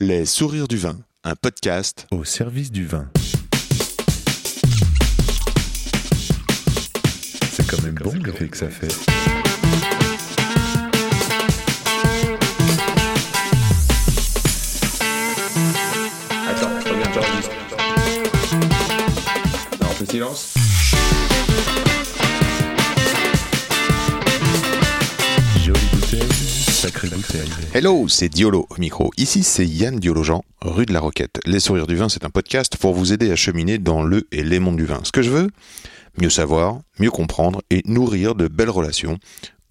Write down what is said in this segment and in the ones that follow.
Les sourires du vin, un podcast au service du vin. C'est quand même bon l'effet que ça fait. Attends, reviens, j'enregistre. Non, on fait silence. Jolie bouteille, bouteille. Hello, c'est Diolo au micro. Ici, c'est Yann Diolo-Jean, rue de la Roquette. Les sourires du vin, c'est un podcast pour vous aider à cheminer dans le et les mondes du vin. Ce que je veux, mieux savoir, mieux comprendre et nourrir de belles relations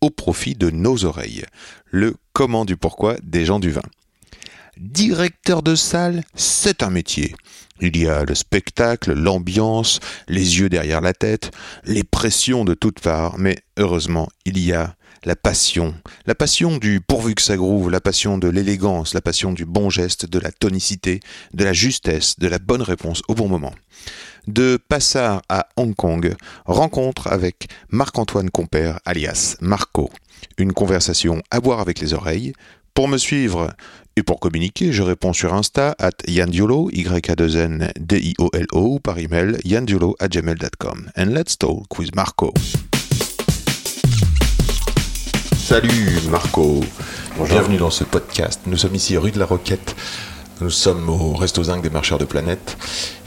au profit de nos oreilles. Le comment du pourquoi des gens du vin. Directeur de salle, c'est un métier. Il y a le spectacle, l'ambiance, les yeux derrière la tête, les pressions de toutes parts, mais heureusement, il y a la passion, la passion du pourvu que ça groove, la passion de l'élégance, la passion du bon geste, de la tonicité, de la justesse, de la bonne réponse au bon moment. De Passard à Hong Kong, rencontre avec Marc-Antoine Compère, alias Marco. Une conversation à boire avec les oreilles. Pour me suivre et pour communiquer, je réponds sur Insta at yandiolo, y a 2 n d i o l o ou par email yandiolo at gmail.com. And let's talk with Marco. Salut Marco, bienvenue dans ce podcast. Nous sommes ici rue de la Roquette. Nous sommes au Resto Zinc des Marcheurs de Planète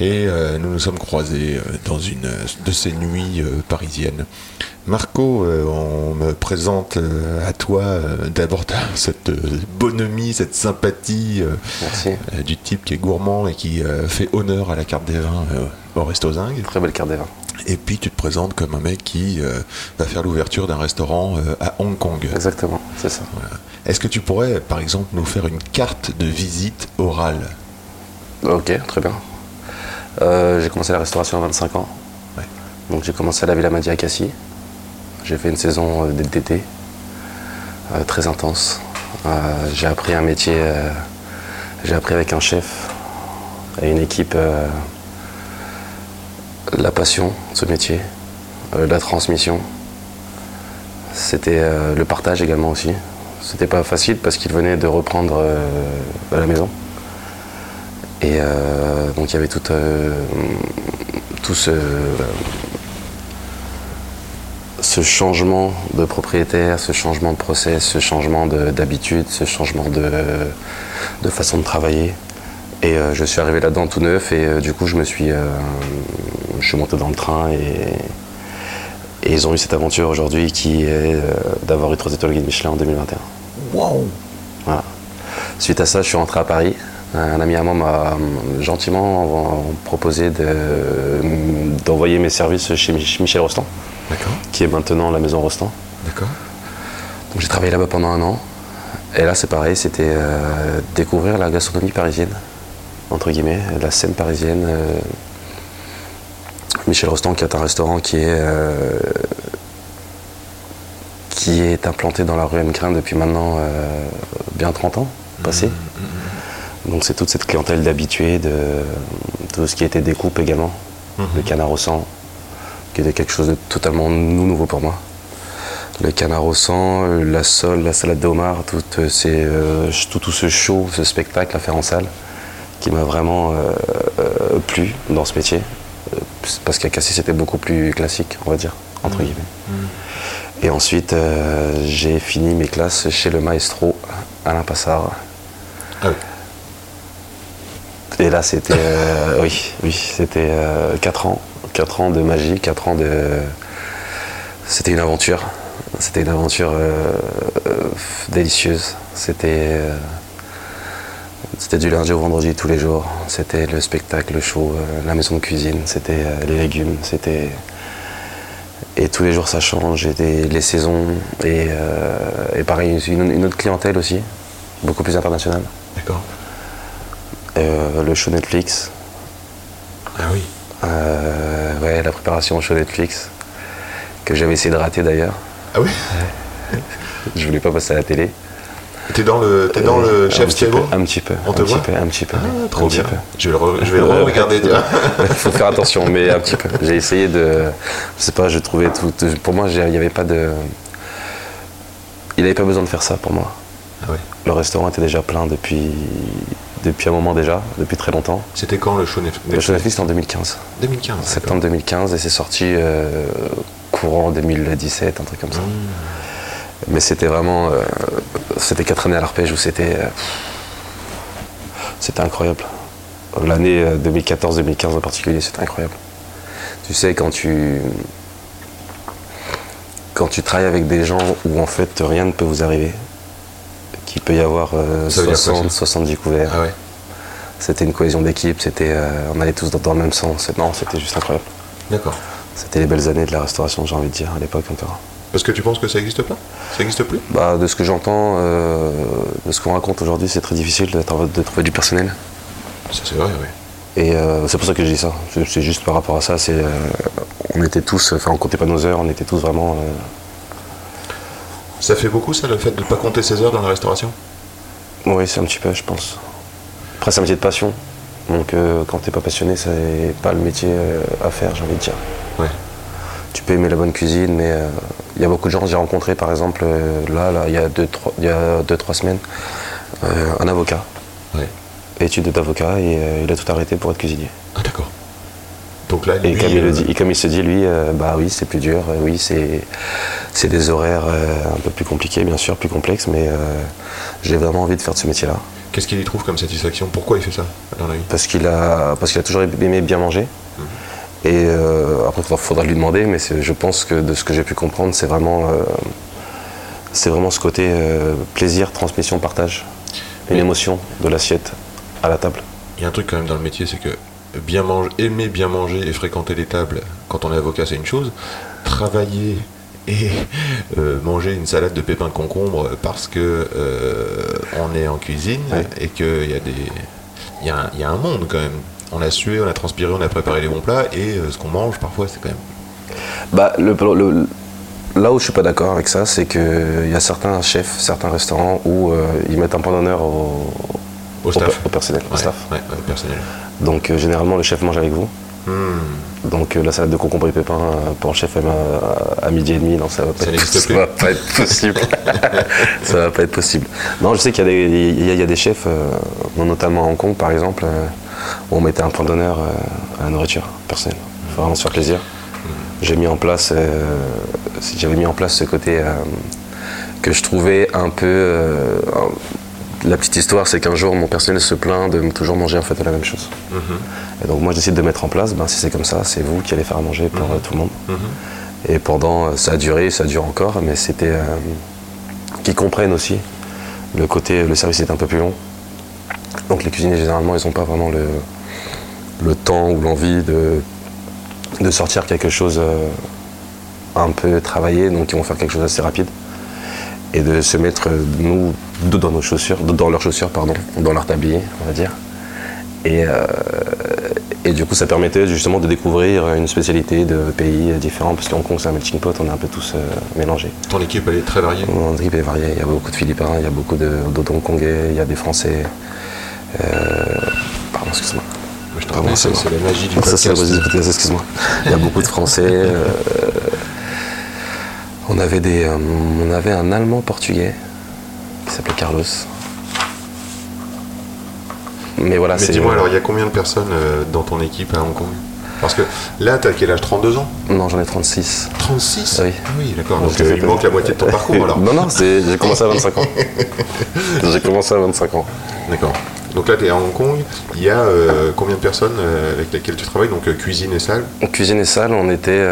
et euh, nous nous sommes croisés euh, dans une de ces nuits euh, parisiennes. Marco, euh, on me présente à toi d'abord cette bonhomie, cette sympathie du type qui est gourmand et qui fait honneur à la carte des vins au Resto Zinc. Très belle carte des vins. Et puis tu te présentes comme un mec qui euh, va faire l'ouverture d'un restaurant euh, à Hong Kong. Exactement, c'est ça. Voilà. Est-ce que tu pourrais, par exemple, nous faire une carte de visite orale? Ok, très bien. Euh, j'ai commencé la restauration à 25 ans. Ouais. Donc j'ai commencé à la Villa Madi à Cassis. J'ai fait une saison d'été très intense. J'ai appris un métier, j'ai appris avec un chef et une équipe la passion de ce métier, euh, la transmission. C'était euh, le partage également aussi. C'était pas facile parce qu'il venait de reprendre euh, la maison. Et donc il y avait tout, ce, changement de propriétaire, ce changement de process, ce changement de- d'habitude, ce changement de façon de travailler. Et euh, je suis arrivé là-dedans tout neuf et euh, du coup je me suis, euh, je suis monté dans le train et, et ils ont eu cette aventure aujourd'hui qui est d'avoir eu trois étoiles guide Michelin en 2021. Waouh Voilà. Suite à ça, je suis rentré à Paris. Un ami à moi m'a gentiment proposé de- d'envoyer mes services chez Mich- Michel Rostand, qui est maintenant la maison Rostand. d'accord. Donc j'ai travaillé là-bas pendant un an. Et là, c'est pareil, c'était découvrir la gastronomie parisienne, entre guillemets, la scène parisienne. euh. Michel Rostand, qui est un restaurant qui est, euh, qui est implanté dans la rue Mcrin depuis maintenant euh, bien 30 ans passés. Donc c'est toute cette clientèle d'habitués, de tout ce qui était découpe également, le canard au sang, qui était quelque chose de totalement nou- nouveau pour moi le canard au sang, la sole, la salade de homard, tout, ces, euh, tout, tout ce show, ce spectacle à faire en salle, qui m'a vraiment euh, euh, plu dans ce métier. Euh, Parce qu'à Cassis, c'était beaucoup plus classique, on va dire, entre guillemets. Et ensuite, euh, j'ai fini mes classes chez le maestro Alain Passard. Ah oui. Et là, c'était. euh, oui, oui, c'était 4 ans. 4 ans de magie, 4 ans de. C'était une aventure. C'était une aventure délicieuse. C'était. C'était du lundi au vendredi tous les jours. C'était le spectacle, le show, euh, la maison de cuisine, c'était euh, les légumes, c'était. Et tous les jours ça change, et des- les saisons, et, euh, et pareil, une, une autre clientèle aussi, beaucoup plus internationale. D'accord. Euh, le show Netflix, Ah oui. euh, ouais, la préparation au show Netflix, que j'avais essayé de rater d'ailleurs. Ah oui Je voulais pas passer à la télé. T'es dans le, t'es dans Euh, le un chef petit peu, table Un petit peu. On te un petit voit peu, Un petit peu. Ah, un trop petit bien. peu. Je vais le, re- je vais le re-regarder. tiens. Il faut faire attention, mais un petit peu. J'ai essayé de. Je sais pas, je trouvais tout. Pour moi, il n'y avait pas de. Il n'avait pas besoin de faire ça pour moi. Ah. Le restaurant était déjà plein depuis depuis un moment déjà, depuis très longtemps. C'était quand le show Netflix? Le show Netflix c'était en 2015, 2015. d'accord. septembre 2015, et c'est sorti euh, courant 2017, un truc comme ça. Mmh. Mais c'était vraiment. euh, c'était quatre années à l'arpège où c'était. euh, c'était incroyable. L'année euh, 2014-2015 en particulier, c'était incroyable. Tu sais, quand tu. Quand tu travailles avec des gens où en fait rien ne peut vous arriver, qu'il peut y avoir euh, Ça veut dire quoi, 60, ça 70 couverts, Ah ouais. c'était une cohésion d'équipe, c'était, euh, on allait tous dans, le même sens. Non, c'était juste incroyable. D'accord. C'était les belles années de la restauration, j'ai envie de dire, à l'époque encore. Parce que tu penses que ça n'existe pas? Ça n'existe plus? Bah, de ce que j'entends, euh, de ce qu'on raconte aujourd'hui, c'est très difficile de, trouver du personnel. Ça c'est vrai, oui. Et euh, c'est pour ça que je dis ça. C'est- juste par rapport à ça. C'est, euh, on était tous, enfin, on comptait pas nos heures, on était tous vraiment. Ça fait beaucoup ça, le fait de ne pas compter ses heures dans la restauration? Oui, c'est un petit peu, je pense. Après, c'est un métier de passion. Donc, quand t'es pas passionné, c'est pas le métier à faire, j'ai envie de dire. Ouais. Tu peux aimer la bonne cuisine, mais euh, il y a beaucoup de gens. J'ai rencontré, par exemple, euh, là, là, il y a deux, trois, il y a deux, trois semaines, euh, un avocat, Ouais. études d'avocat, et il a tout arrêté pour être cuisinier. Ah d'accord. Donc là, Et comme, il le dit, et comme il se dit, lui, euh, bah oui, c'est plus dur, euh, oui, c'est, des horaires euh, un peu plus compliqués, bien sûr, plus complexes, mais j'ai vraiment envie de faire de ce métier-là. qu'est-ce qu'il y trouve comme satisfaction? Pourquoi il fait ça dans la vie Parce qu'il a, parce qu'il a toujours aimé bien manger. Et euh, après, il faudra lui demander, mais je pense que de ce que j'ai pu comprendre, c'est vraiment, euh, c'est vraiment ce côté euh, plaisir, transmission, partage. Une émotion de l'assiette à la table. Il y a un truc quand même dans le métier, c'est que bien manger, aimer bien manger et fréquenter les tables quand on est avocat, c'est une chose. Travailler et euh, manger une salade de pépins de concombre parce que euh, on est en cuisine et qu'il y a des, il y a un monde quand même. On a sué, on a transpiré, on a préparé les bons plats et euh, ce qu'on mange parfois, c'est quand même. Bah, le, le- là où je suis pas d'accord avec ça, c'est qu'il y a certains chefs, certains restaurants où euh, ils mettent un point d'honneur au, Au au staff. per- au personnel. au Ouais, staff. ouais, ouais, personnel. Donc euh, généralement, le chef mange avec vous. Hmm. Donc euh, la salade de concombre et pépins euh, pour un chef à, à midi et demi, non, ça va pas, Ça être, ça va pas être possible. ça va pas être possible. Non, je sais qu'il y, a des- il y a- il y a des chefs, euh, notamment à Hong Kong par exemple, on mettait un point d'honneur euh, à la nourriture personnelle. Faut vraiment se faire plaisir. J'ai mis en place, euh, j'avais mis en place ce côté euh, que je trouvais un peu. la petite histoire, c'est qu'un jour, mon personnel se plaint de toujours manger en fait la même chose. Et donc moi, je décide de mettre en place, ben, si c'est comme ça, c'est vous qui allez faire à manger pour euh, tout le monde. Et pendant, ça a duré, ça dure encore, mais c'était euh, qu'ils comprennent aussi le côté, le service est un peu plus long. Donc les cuisiniers généralement, ils n'ont pas vraiment le, le temps ou l'envie de, de sortir quelque chose euh, un peu travaillé, donc ils vont faire quelque chose d'assez rapide et de se mettre nous dans nos chaussures, dans leurs chaussures pardon, dans leur tablier, on va dire. Et, euh, et du coup, ça permettait justement de découvrir une spécialité de pays différents, parce qu'en Hong Kong, c'est un melting pot, on est un peu tous euh, mélangés. Ton équipe, elle est très variée. Mon équipe est variée, il y a beaucoup de Philippins, il y a beaucoup de, Hongkongais, il y a des Français. Euh, pardon, excuse-moi. Prie, c'est la magie du Ça, c'est la podcast. magie du podcast, excuse-moi. Il y a beaucoup de Français. euh, on, avait des, euh, on avait un Allemand portugais qui s'appelait Carlos. Mais voilà, Mais c'est. dis-moi, alors, il y a combien de personnes dans ton équipe à Hong Kong? Parce que là, t'as quel âge? 32 ans? Non, j'en ai 36. 36 Oui. Ah oui, d'accord. Donc, euh, il manque la moitié de ton parcours, alors. non, non, j'ai commencé à 25 ans. j'ai commencé à 25 ans. D'accord. Donc là, tu es à Hong Kong. Il y a euh, combien de personnes euh, avec lesquelles tu travailles? Donc euh, cuisine et salle. Cuisine et salle, on était.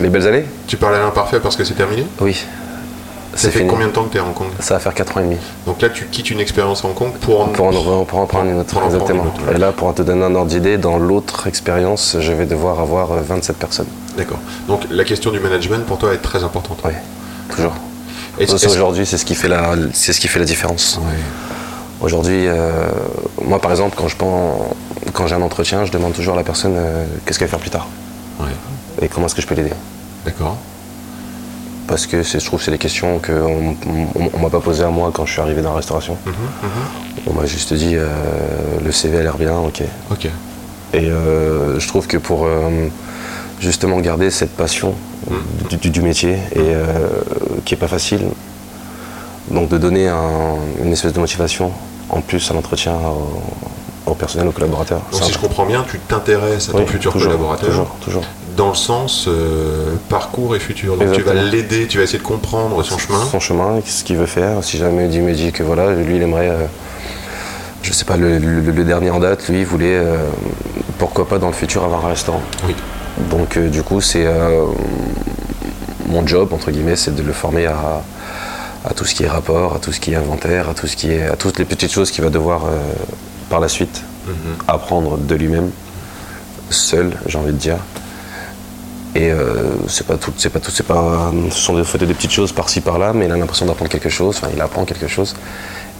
les belles années Tu parles à l'imparfait parce que c'est terminé? Oui. Ça C'est fait fini. combien de temps que tu es à Hong Kong? Ça va faire 4 ans et demi. Donc là, tu quittes une expérience à Hong Kong pour en... Pour en, pour en prendre une autre, Pour en prendre exactement. une autre, ouais. Et là, pour te donner un ordre d'idée, dans l'autre expérience, je vais devoir avoir euh, 27 personnes. D'accord. Donc la question du management pour toi est très importante. Oui, toujours. Aujourd'hui, c'est ce qui fait la, c'est ce qui fait la différence. Ouais. Aujourd'hui, euh, moi, par exemple, quand je quand j'ai un entretien, je demande toujours à la personne euh, qu'est-ce qu'elle va faire plus tard Ouais. et comment est-ce que je peux l'aider. D'accord. Parce que je trouve que c'est des questions qu'on ne m'a pas posées à moi quand je suis arrivé dans la restauration. Mhm, mhm. On m'a juste dit euh, le CV a l'air bien, ok. Ok. Et je trouve que pour justement garder cette passion du, du- du métier, et qui est pas facile, donc de donner un- une espèce de motivation en plus à l'entretien au, au personnel, aux collaborateurs. Donc si je comprends bien, tu t'intéresses à ton Oui, futur toujours, collaborateur Toujours, toujours. dans le sens euh, parcours et futur. Donc tu vas l'aider, tu vas essayer de comprendre son chemin. Son chemin, ce qu'il veut faire. Si jamais il me dit que voilà, lui il aimerait, euh, je sais pas, le, le- le dernier en date, lui il voulait, euh, pourquoi pas dans le futur avoir un restaurant. Oui. Donc euh, du coup c'est euh, mon job entre guillemets, c'est de le former à, à tout ce qui est rapport, à tout ce qui est inventaire, à tout ce qui est, à toutes les petites choses qu'il va devoir euh, par la suite Mhm. apprendre de lui-même, seul, j'ai envie de dire. Et euh, c'est pas tout, c'est pas tout, c'est pas, ce sont des, des petites choses par-ci par-là, mais il a l'impression d'apprendre quelque chose. Enfin, il apprend quelque chose.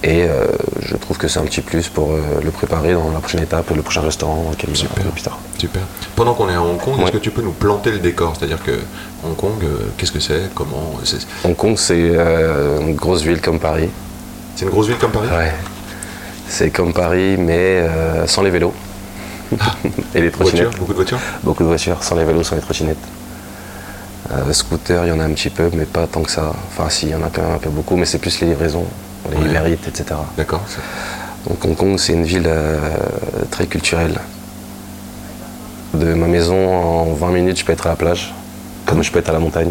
Et euh, je trouve que c'est un petit plus pour euh, le préparer dans la prochaine étape, le prochain restaurant dans lequel Super. plus tard. Super. Pendant qu'on est à Hong Kong, est-ce que tu peux nous planter le décor? C'est-à-dire que Hong Kong, euh, qu'est-ce que c'est? Comment C'est Hong Kong, c'est euh, une grosse ville comme Paris. c'est une grosse ville comme Paris? Ouais. C'est comme Paris, mais euh, sans les vélos. Et les trottinettes. Beaucoup de voitures? Beaucoup de voitures, sans les vélos, sans les trottinettes. Euh, scooter, il y en a un petit peu, mais pas tant que ça. Enfin, si, il y en a quand même un peu beaucoup, mais c'est plus les livraisons, les Ouais. Eats, etc. D'accord. Donc Hong Kong, c'est une ville euh, très culturelle. De ma maison, en 20 minutes, je peux être à la plage, comme je peux être à la montagne.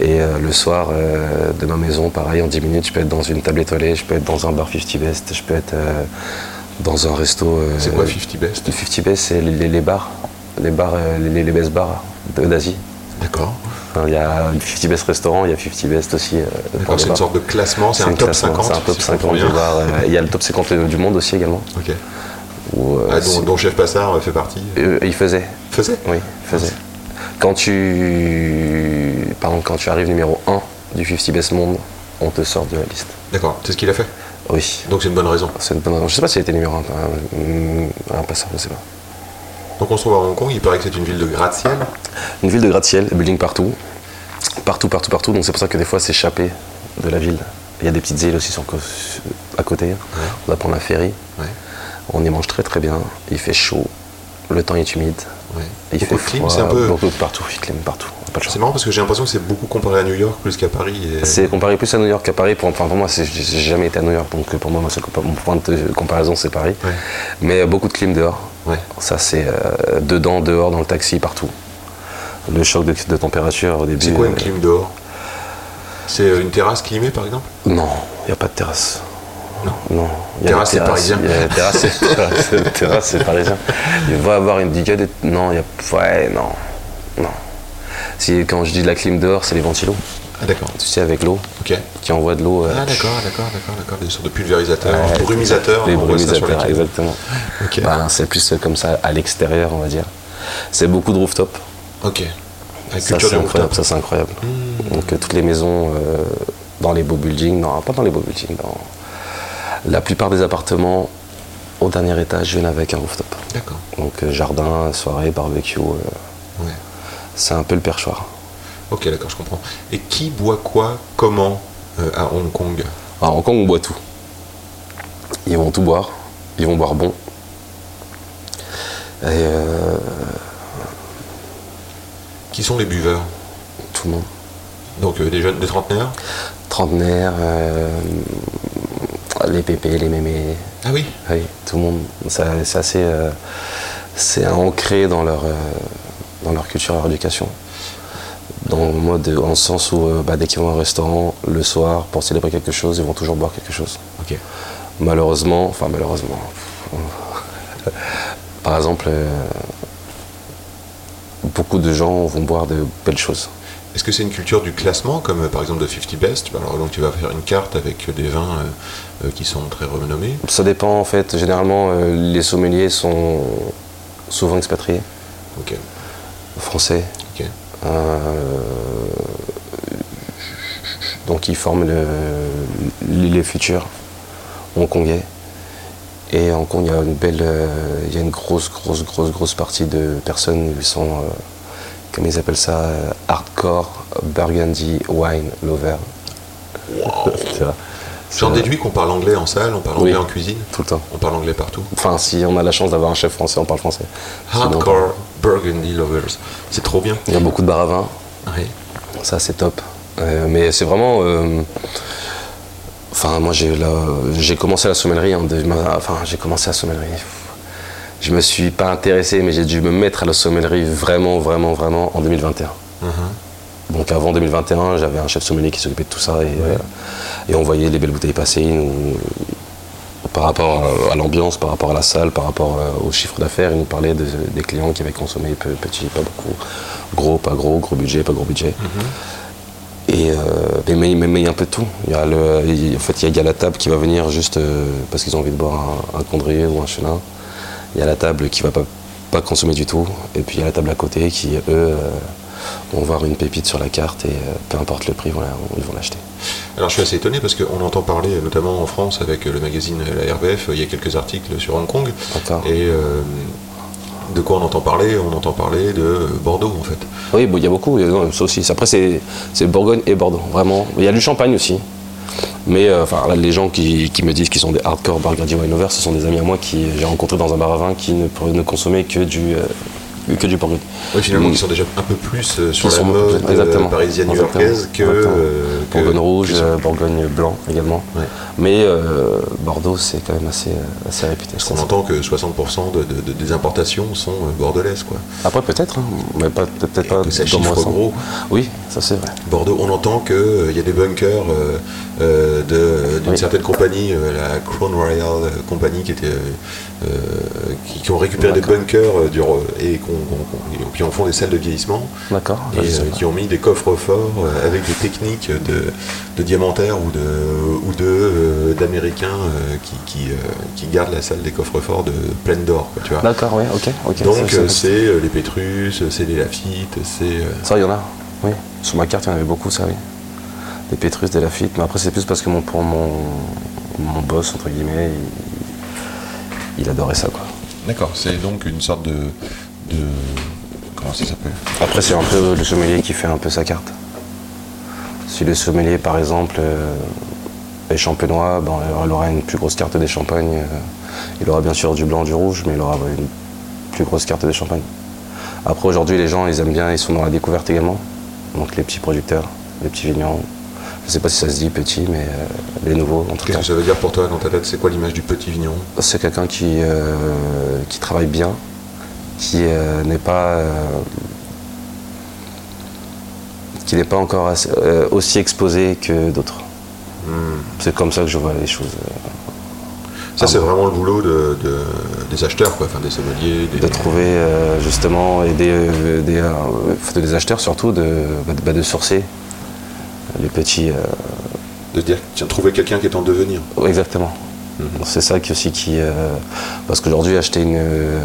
Et euh, le soir, euh, de ma maison, pareil, en 10 minutes, je peux être dans une table étoilée, je peux être dans un bar 50 Best, je peux être euh, dans un resto. C'est quoi 50 Best? le 50 Best, c'est les, les- les bars, les bars, les, les best bars d'Asie. D'accord. Enfin, Il y a 50 Best restaurant, il y a 50 Best aussi. euh, D'accord, c'est une sorte de classement, c'est un un top classement, 50. C'est un top si je comprends 50 du bien. bar. euh, Il y a le top 50 du monde aussi également. Ok. où, euh, Ah, dont, Chef Passard fait partie. il faisait, Faisait oui, faisait. Quand tu, par exemple, quand tu arrives numéro 1 du 50 Best Monde, on te sort de la liste. D'accord, c'est ce qu'il a fait. Oui, Donc c'est une bonne raison. c'est une bonne raison. Je sais pas s'il a été numéro 1, un passeur, je sais pas. Donc on se trouve à Hong Kong, il paraît que c'est une ville de gratte-ciel. Une ville de gratte-ciel, building partout. Partout, partout, partout. Donc c'est pour ça que des fois c'est échappé de la ville. Il y a des petites îles aussi sur, à côté. On va prendre un ferry. Ouais, On y mange très très bien. Il fait chaud. Le temps est humide. ouais. Il Beaucoup fait froid. c'est un peu. Beaucoup de partout. Il clime partout. C'est marrant parce que j'ai l'impression que c'est beaucoup comparé à New York plus qu'à Paris. et- C'est comparé plus à New York qu'à Paris. Pour, enfin, pour moi, j'ai jamais été à New York. Donc pour moi, mon point de comparaison, c'est Paris. Ouais. Mais beaucoup de clim dehors. Ouais. Ça, c'est euh, dedans, dehors, dans le taxi, partout. Le choc de, de température au début. C'est quoi une euh, clim dehors C'est euh, une terrasse climée par exemple? Non, il n'y a pas de terrasse. Non. Non. Il y a Terrasse, des c'est parisien. il y a des terrasse, terrasse, c'est parisien. Il va y avoir une. a des- non, il y a. Ouais, non. Non. Si, quand je dis de la clim dehors, c'est les ventilos. Ah d'accord. Tu sais, avec l'eau, Ok. qui envoie de l'eau. euh, Ah d'accord, d'accord, d'accord, d'accord. Des sortes de pulvérisateurs, Ouais, brumisateurs. Sur brumisateurs, exactement. Ok. Ben, c'est plus comme ça à l'extérieur, on va dire. C'est beaucoup de rooftop. Ok. La Ça, c'est incroyable. rooftop. Ça, c'est incroyable. Hmm. Donc, euh, toutes les maisons euh, dans les beaux buildings, non, pas dans les beaux buildings, dans la plupart des appartements au dernier étage viennent avec un rooftop. D'accord. Donc, euh, jardin, soirée, barbecue, Ouais. c'est un peu le perchoir. Ok, d'accord, je comprends. Et qui boit quoi, comment à Hong Kong? En Hong Kong, on boit tout. Ils vont tout boire. Ils vont boire bon. Et euh, Qui sont les buveurs tout le monde? Donc euh, des jeunes, des trentenaires? Trentenaires, euh, les pépés, les mémés, Ah oui? Oui, tout le monde. Ça- C'est assez, euh, c'est ancré dans leur, dans leur culture, leur éducation. Dans le mode, en ce sens où bah, dès qu'ils vont au restaurant, le soir, pour célébrer quelque chose, ils vont toujours boire quelque chose. Ok. Malheureusement, enfin malheureusement, par exemple, beaucoup de gens vont boire de belles choses. Est-ce que c'est une culture du classement, comme euh, par exemple de 50 Best? Alors donc tu vas faire une carte avec des vins euh, euh, qui sont très renommés. Ça dépend en fait. Généralement, euh, les sommeliers sont souvent expatriés, Ok. français. Ok. Euh, donc ils forment le- les futurs hongkongais. Et en Hong Kong, il y a une belle, euh, il y a une grosse, grosse, grosse, grosse partie de personnes qui sont, euh, comme ils appellent ça, euh, hardcore burgundy wine lover. Vois, J'en déduis qu'on parle anglais en salle, on parle Oui. anglais en cuisine, tout le temps. on parle anglais partout. Enfin, si on a la chance d'avoir un chef français, on parle français. Sinon, Hardcore Burgundy Lovers. C'est trop bien. Il y a beaucoup de bars à vin. Ouais. Ça, c'est top. Euh, mais c'est vraiment. Enfin, moi, j'ai la- j'ai commencé la sommellerie. deux- enfin, j'ai commencé la sommellerie. Je me suis pas intéressé, mais j'ai dû me mettre à la sommellerie vraiment, vraiment, vraiment en 2021. Donc avant 2021, j'avais un chef sommelier qui s'occupait de tout ça et, euh, et on voyait les belles bouteilles passer. nous- par rapport à, à l'ambiance, par rapport à la salle, par rapport euh, au chiffre d'affaires, il nous parlait de- des clients qui avaient consommé peu, petit, pas beaucoup, gros, pas gros, gros budget, pas gros budget. Et euh, mais, mais, il y a un peu de tout. Il y a le, il- en fait, il y a, il y a la table qui va venir juste euh, parce qu'ils ont envie de boire un, un condrier ou un chenin. Il y a la table qui va pas, pas consommer du tout. Et puis il y a la table à côté qui, eux, euh, vont voir une pépite sur la carte et peu importe le prix, voilà, ils vont l'acheter. Alors je suis assez étonné parce qu'on entend parler, notamment en France avec le magazine La RBF, il y a quelques articles sur Hong Kong. D'accord. Et euh, de quoi on entend parler? On entend parler de Bordeaux en fait. Oui, il y a beaucoup, ça aussi. Après, c'est Bourgogne et Bordeaux, vraiment. Il y a du champagne aussi. Mais euh, enfin, les gens qui, me disent qu'ils sont des hardcore Burgundy wine lovers, ce sont des amis à moi qui j'ai rencontrés dans un bar à vin qui ne, ne consommaient que du, euh, que du Bourgogne. Oui, finalement, Mm. ils sont déjà un peu plus euh, sur Qui la mode euh, exactement, parisienne new-yorkaise que, euh, que- Bourgogne rouge, que Bourgogne blanc également. Ouais. Mais Bordeaux, c'est quand même assez, assez réputé. Parce qu'on entend que 60% de- de- de- des importations sont bordelaises. Quoi. Après, peut-être, hein, mais pas- peut-être pas que ça chiffre gros. Oui, ça c'est vrai. Bordeaux, on entend qu'il y a des bunkers de- d'une Oui. certaine compagnie, la Crown Royal Company, qui, était, qui, qui ont récupéré des bunkers euh, du et puis en font des salles de vieillissement. D'accord. Et sais euh, qui ont mis des coffres forts euh, avec des techniques de, de diamantaires ou de ou de euh, d'américains euh, qui, qui, euh, qui gardent la salle des coffres forts de pleine d'or, tu vois. D'accord, oui, ok. ok. Donc euh, c'est euh, les Pétrus, c'est les Lafitte, c'est euh, Ça, il y en a, oui. Sur ma carte, il y en avait beaucoup, ça, oui. Des Pétrus, des Lafitte. Mais après, c'est plus parce que mon, pour mon, mon boss, entre guillemets, il, il adorait ça, quoi. D'accord, c'est donc une sorte de, de comment ça s'appelle? Après, c'est un peu le sommelier qui fait un peu sa carte. Si le sommelier, par exemple, euh, est champenois, ben, il aura une plus grosse carte des champagnes. euh, il aura bien sûr du blanc, du rouge, mais il aura une plus grosse carte des champagnes. Après, aujourd'hui, les gens, ils aiment bien, ils sont dans la découverte également. Donc, les petits producteurs, les petits vignerons. Je ne sais pas si ça se dit petit, mais euh, les nouveaux, en tout Qu'est-ce que ça veut dire pour toi dans ta tête? C'est quoi l'image du petit vigneron? C'est quelqu'un qui, euh, qui travaille bien, qui euh, n'est pas qui n'est pas encore assez- euh, aussi exposé que d'autres. C'est comme ça que je vois les choses. Ça, Ah c'est bon. vraiment le boulot de, de- des acheteurs, quoi, enfin des sommeliers, des... de trouver euh, justement et des, des, faut des acheteurs surtout de, bah, de, bah, de sourcer les petits. euh, de dire tiens, trouver quelqu'un qui est en devenir. Exactement. C'est ça qui aussi qui. euh, parce qu'aujourd'hui, acheter une, euh,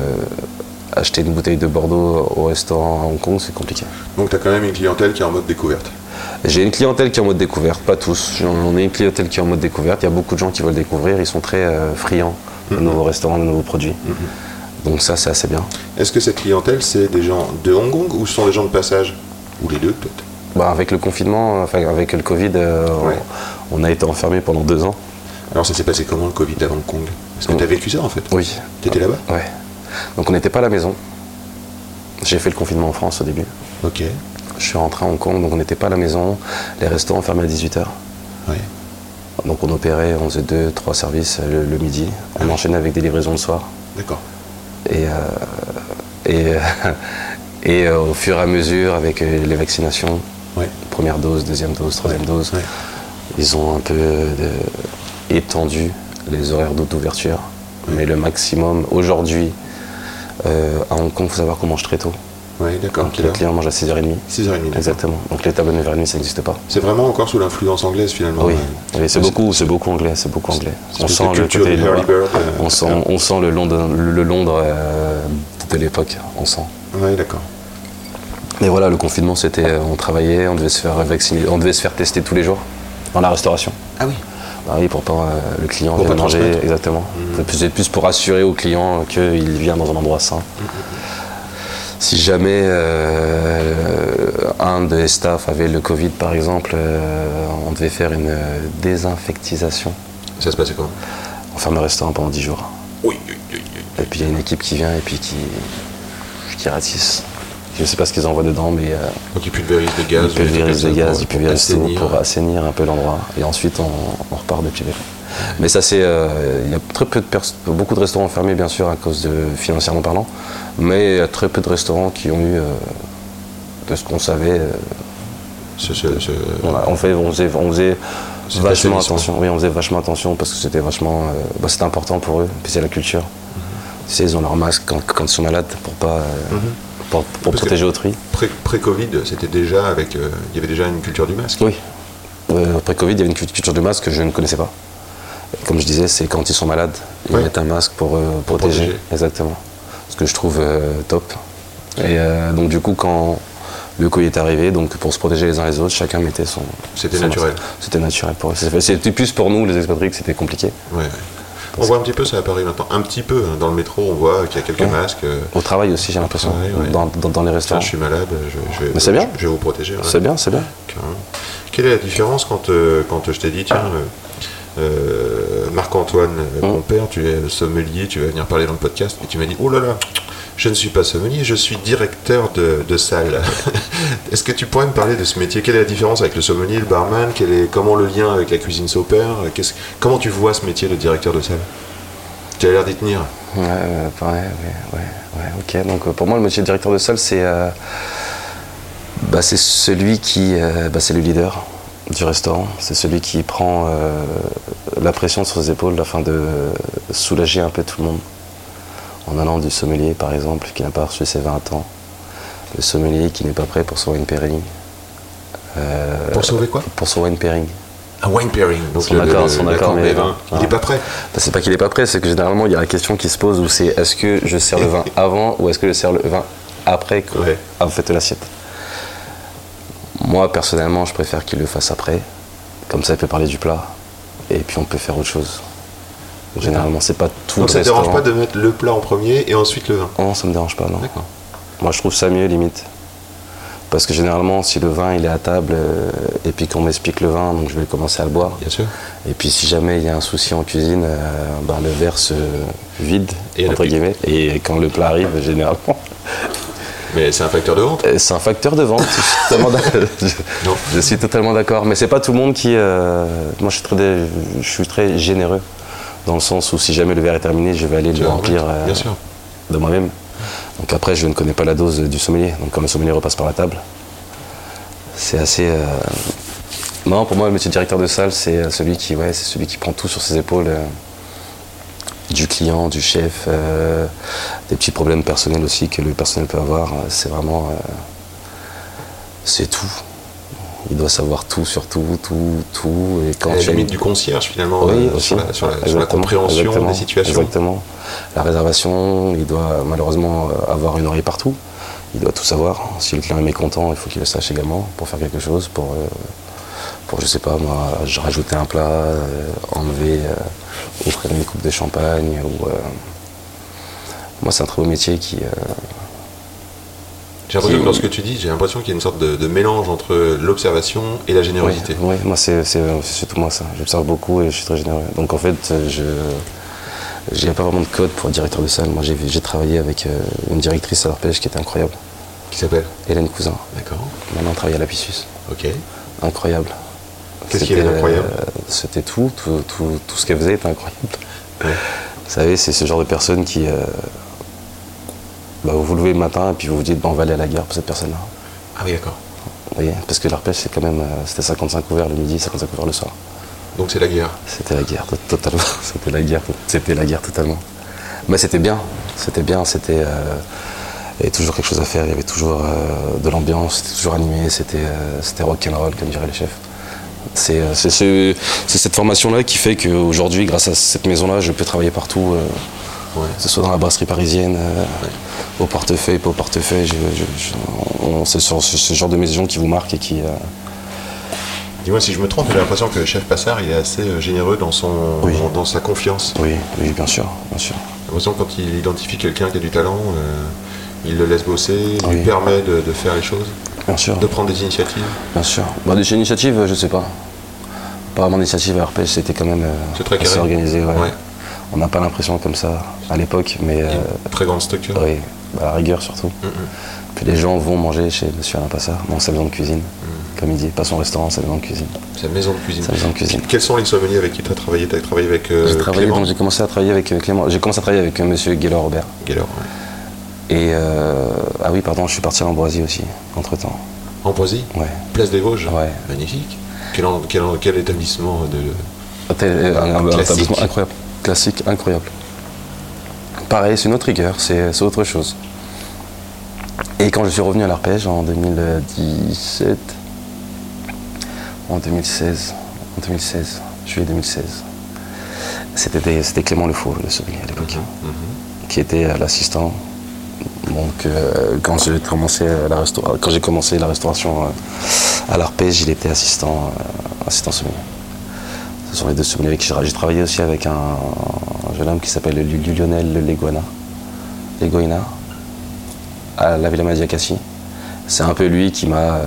acheter une bouteille de Bordeaux au restaurant à Hong Kong, c'est compliqué. Donc tu as quand même une clientèle qui est en mode découverte. J'ai une clientèle qui est en mode découverte, pas tous. On est une clientèle qui est en mode découverte. Il y a beaucoup de gens qui veulent découvrir. Ils sont très euh, friands de nouveaux restaurants, de nouveaux produits. Donc ça, c'est assez bien. Est-ce que cette clientèle, c'est des gens de Hong Kong ou sont des gens de passage? Ou les deux, peut-être? Bah, avec le confinement, enfin, avec le Covid, euh, Ouais. on, on a été enfermés pendant deux ans. Alors ça s'est passé comment le Covid à Hong Kong? Est-ce que tu as vécu ça en fait Oui. T'étais là-bas? Ouais. Donc on n'était pas à la maison. J'ai fait le confinement en France au début. Ok. Je suis rentré à Hong Kong, donc on n'était pas à la maison. Les restaurants fermaient à 18h. Ouais. Donc on opérait, on faisait deux, trois services le, le midi. On enchaînait avec des livraisons le soir. D'accord. Et, euh, et, et euh, au fur et à mesure, avec euh, les vaccinations, Ouais. première dose, deuxième dose, troisième dose, ils ont un peu euh, étendu les horaires d'ouverture. Mais le maximum, aujourd'hui, euh, à Hong Kong, il faut savoir qu'on mange très tôt. Ouais, d'accord. Donc les clients mangent à 6h30. 6h30. d'accord. Exactement. Donc les tables à 9h30, ça n'existe pas. C'est vraiment encore sous l'influence anglaise finalement. oui. Oui, c'est beaucoup, c'est beaucoup anglais, c'est beaucoup anglais. c'est On sent le côté Bird, euh, on sent, on sent le Londres, le Londres euh, de l'époque, on sent. Ouais, d'accord. Mais voilà, le confinement, c'était, euh, on travaillait, on devait se faire vacciner, on devait se faire tester tous les jours dans la restauration. Ah oui. Bah oui, pour pas euh, le client Pour manger. Mmh. exactement. C'est plus- pour assurer au client qu'il vient dans un endroit sain. Mmh, Si jamais euh, un des staffs avait le Covid, par exemple, euh, on devait faire une désinfectisation. Ça se passait comment? On ferme le restaurant pendant 10 jours. Oui, oui, oui, oui. Et puis il y a une équipe qui vient et puis qui, qui ratisse. Je sais pas ce qu'ils envoient dedans, mais euh, Donc ils pulvérisent des gaz. ils pulvérisent des gaz, ils pulvérisent tout assainir. pour assainir un peu l'endroit. Et ensuite, on, on repart depuis vélo. Mais ça, c'est. euh, Il y a très peu de beaucoup de restaurants fermés, bien sûr, à cause de financièrement parlant. Mais il y a très peu de restaurants qui ont eu, euh, de ce qu'on savait, voilà, on, fait, on faisait, on faisait Cet vachement attention. Oui, on faisait vachement attention parce que c'était vachement, bah, c'était important pour eux. Puis c'est la culture. Mhm. Tu sais, ils ont leur masque quand, quand ils sont malades pour pas, euh, pour, protéger autrui. Pré- Pré-Covid, c'était déjà avec. euh, il y avait déjà une culture du masque. Oui. Euh, Après Covid, il y avait une cult- culture du masque que je ne connaissais pas. Et Comme je disais, c'est quand ils sont malades, ils Oui. mettent un masque pour, euh, Pour protéger. protéger. Exactement. Ce que je trouve euh, top. Et euh, donc du coup, quand le Covid est arrivé, donc pour se protéger les uns les autres, chacun mettait son. C'était naturel. C'était naturel pour eux. C'était plus pour nous, les expatriés, que c'était compliqué. Ouais. On voit un petit peu ça à Paris maintenant. Un petit peu. hein. Dans le métro, on voit qu'il y a quelques Ouais. masques. euh, Au travail aussi, j'ai l'impression, Ouais, dans, dans- dans les restaurants. je suis malade, je, je vais, Mais c'est bien. je vais vous protéger. C'est bien, c'est bien. Quelle est la différence quand, euh, quand je t'ai dit, tiens, euh, euh, Marc-Antoine, euh, Hum. mon père, tu es sommelier, tu vas venir parler dans le podcast, et tu m'as dit, oh là là, je ne suis pas sommelier, je suis directeur de, salle. Est-ce que tu pourrais me parler de ce métier? Quelle est la différence avec le sommelier, le barman? Quel est, Comment le lien avec la cuisine s'opère? Comment tu vois ce métier de directeur de salle? Tu as l'air d'y tenir. Ouais, ouais, ouais, ok. Donc euh, pour moi, le métier de directeur de salle, c'est euh, bah, celui qui, euh, bah, c'est le leader du restaurant. C'est celui qui prend euh, la pression sur ses épaules afin de soulager un peu tout le monde. En allant du sommelier, par exemple, qui n'a pas reçu ses 20 ans, le sommelier qui n'est pas prêt pour son wine pairing. Euh, Pour sauver quoi Pour son wine pairing. Un wine pairing. Donc Son le- accord, le- son accord, des mais- vins. Il Ah. n'est pas prêt. Bah, c'est pas qu'il est pas prêt, c'est que généralement il y a la question qui se pose où c'est est-ce que je sers le vin avant ou est-ce que je sers le vin après que Ouais. vous faites l'assiette. Moi personnellement je préfère qu'il le fasse après, comme ça il peut parler du plat et puis on peut faire autre chose. Généralement c'est pas tout Donc le ça ne dérange restaurant. pas de mettre le plat en premier et ensuite le vin? Non ça me dérange pas non. D'accord. Moi je trouve ça mieux limite. Parce que généralement si le vin il est à table euh, et puis qu'on m'explique le vin donc je vais commencer à le boire. Bien sûr. Et puis si jamais il y a un souci en cuisine, euh, ben, le verre se vide, Et entre le- guillemets. Et quand le plat arrive, généralement, Mais c'est un facteur de vente? euh, c'est un facteur de vente. je, suis totalement d'accord. Mais c'est pas tout le monde qui... euh, moi, je suis, très, je suis très généreux. Dans le sens où si jamais le verre est terminé, je vais aller le remplir euh, de moi-même. Donc après, je ne connais pas la dose du sommelier. Donc quand le sommelier repasse par la table, c'est assez... euh, Non, pour moi, le métier de directeur de salle, c'est euh, celui qui, ouais, c'est celui qui prend tout sur ses épaules. euh, du client, du chef, des petits problèmes personnels aussi que le personnel peut avoir. C'est vraiment... c'est tout. Il doit savoir tout sur tout, tout, tout. Et quand À la limite du concierge finalement oui, euh, aussi. sur, la, sur la- sur la Exactement, compréhension exactement, des situations. Exactement. La réservation, il doit malheureusement euh, avoir une oreille partout. Il doit tout savoir. Si le client est mécontent, il faut qu'il le sache également pour faire quelque chose, pour, euh, pour je sais pas moi, je- rajouter un plat, euh, enlever, euh, offrir une coupe de champagne. Ou, Moi, c'est un très beau métier qui. J'ai l'impression que dans ce que tu dis, j'ai l'impression qu'il y a une sorte de, de mélange entre l'observation et la générosité. Oui, moi c'est surtout moi ça. J'observe beaucoup et je suis très généreux. Donc en fait, je a pas vraiment de code pour directeur de salle. Moi j'ai j'ai travaillé avec euh, une directrice à l'arpège qui était incroyable, Qui s'appelle Hélène Cousin. D'accord. Maintenant on travaille à la Pissus. Ok. Incroyable. Qu'est-ce qui est incroyable euh, C'était tout, tout, tout, tout ce qu'elle faisait était incroyable. Ouais. Vous savez, c'est ce genre de personne qui. euh, bah, vous vous levez le matin et puis vous vous dites, bah, on va aller à la gare pour cette personne-là. Ah oui, d'accord. Vous voyez Parce que l'arpège, c'est quand même. euh, C'était 55 ouverts le midi, 55 ouverts le soir. Donc c'est la guerre. C'était la guerre, to- totalement. C'était la guerre, c'était la guerre totalement. Mais c'était bien, c'était bien, c'était. euh, il y avait toujours quelque chose à faire, il y avait toujours euh, de l'ambiance, c'était toujours animé, c'était euh, c'était rock'n'roll, comme diraient les chefs. C'est c'est ce- c'est cette formation-là qui fait qu'aujourd'hui, grâce à cette maison-là, je peux travailler partout, Ouais. que ce soit dans la brasserie parisienne, au portefeuille, pas au portefeuille. C'est ce, genre de maison qui vous marque et qui. euh, Dis-moi si je me trompe, j'ai l'impression que le chef Passard, il est assez euh, généreux dans, son, Oui. dans sa confiance. oui, oui, bien sûr, bien sûr. L'impression quand il identifie quelqu'un qui a du talent, euh, il le laisse bosser, il lui permet de, de faire les choses, Bien sûr. de prendre des initiatives. Bien sûr. Bah, des initiatives, je sais pas. Pas vraiment d'initiative à RPG, c'était quand même euh, très assez organisé. ouais. Ouais. On n'a pas l'impression comme ça à l'époque, mais euh, très grande structure. oui, à la rigueur surtout. Mm, mm. Puis les gens vont manger chez Monsieur Alain Passard, dans sa maison de cuisine. Comme il dit, pas son restaurant, sa maison de cuisine. Sa maison de cuisine. Sa maison de cuisine. Quels sont les sommeliers avec qui tu as travaillé? Tu as travaillé avec euh, J'ai travaillé, Clément? j'ai commencé à travailler avec euh, Clément. J'ai commencé à travailler avec euh, Monsieur Gaylor Robert. Gaylor, ouais. Et euh, ah oui, pardon, je suis parti à l'Ambroisie aussi, entre temps. Ambroisie? Ouais. Place des Vosges? Ouais. Magnifique. Quel, en- quel, en- quel établissement de. Hôtel, un, établissement incroyable, classique, incroyable. Pareil, c'est une autre rigueur, c'est autre chose. Et quand je suis revenu à l'Arpège en 2017, en 2016, en 2016, juillet 2016, c'était Clément Le Faux, le sommelier à l'époque, qui était l'assistant. Donc euh, quand j'ai commencé la quand j'ai commencé la restauration euh, à l'Arpège, il était assistant, euh, assistant sommelier. Ce sont les deux sommeliers avec qui j'ai j'ai travaillé aussi avec un, un jeune homme qui s'appelle Lionel Leguana, Leguina, à la Villa Madiacassi. C'est un peu lui qui m'a euh,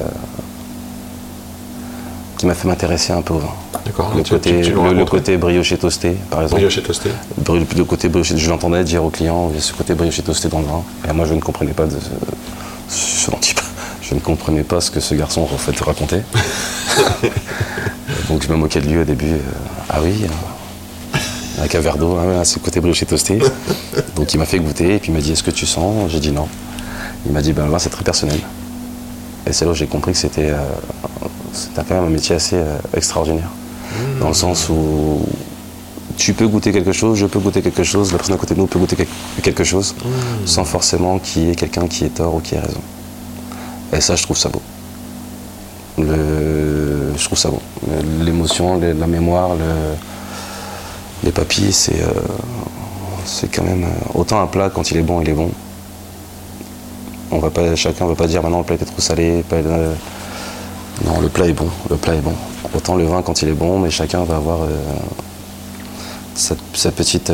qui m'a fait m'intéresser un peu au vin. D'accord. Le Tu- côté, tu- tu nous le, le rencontres côté brioché toasté, par exemple. Brioche et toasté. Le côté brioché, je l'entendais dire aux clients, il y a ce côté brioché toasté dans le vin. Et moi, je ne comprenais pas de il- Je ne comprenais pas ce que ce garçon en fait racontait. Donc je me moquais de lui au début. euh, ah oui, euh, avec un verre d'eau, hein, c'est le côté brioché toasté. Donc il m'a fait goûter et puis il m'a dit est-ce que tu sens? J'ai dit non. Il m'a dit ben vin c'est très personnel. Et c'est là où j'ai compris que c'était euh, quand même un métier assez euh, extraordinaire. Dans le sens où tu peux goûter quelque chose, je peux goûter quelque chose, la personne à côté de nous peut goûter quel- quelque chose, sans forcément qu'il y ait quelqu'un qui ait tort ou qui ait raison. Et ça, je trouve ça beau. Le- je trouve ça beau. L'émotion, la mémoire, le- les papilles, c'est euh, c'est quand même. euh, autant un plat, quand il est bon, il est bon. On va pas, chacun ne va pas dire maintenant le plat était trop salé. pas- euh, non, le plat est bon. Le plat est bon. Autant le vin quand il est bon, mais chacun va avoir euh, sa, sa petite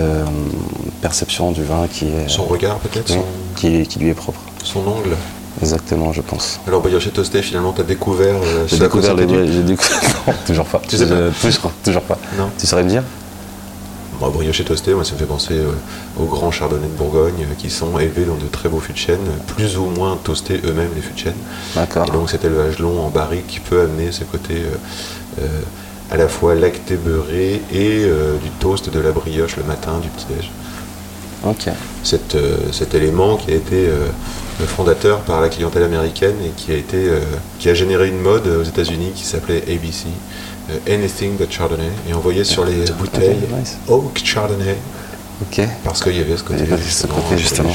perception du vin qui est, Son regard peut-être oui, son, qui, qui lui est propre. son angle Exactement, je pense. Alors brioche et toasté, finalement, tu as découvert. euh, J'ai découvert les j'ai découvert. Non, toujours pas. Tu sais pas Je- toujours, toujours pas. Non. Tu saurais me dire? Bon, brioche et toasté, moi, ça me fait penser euh, aux grands chardonnays de Bourgogne euh, qui sont élevés dans de très beaux fûts de chêne, plus ou moins toastés eux-mêmes les fûts de chêne. D'accord. Et donc cet élevage long en barrique peut amener ce côté euh, à la fois lacté beurré et du toast de la brioche le matin du petit-déj. Ok. Cet, euh, cet élément qui a été euh, fondateur par la clientèle américaine et qui a, été, euh, qui a généré une mode aux États-Unis qui s'appelait ABC, Anything But Chardonnay, et on voyait sur les bouteilles nice. Oak Chardonnay, Ok. parce qu'il y avait ce côté Il y avait ce côté, justement.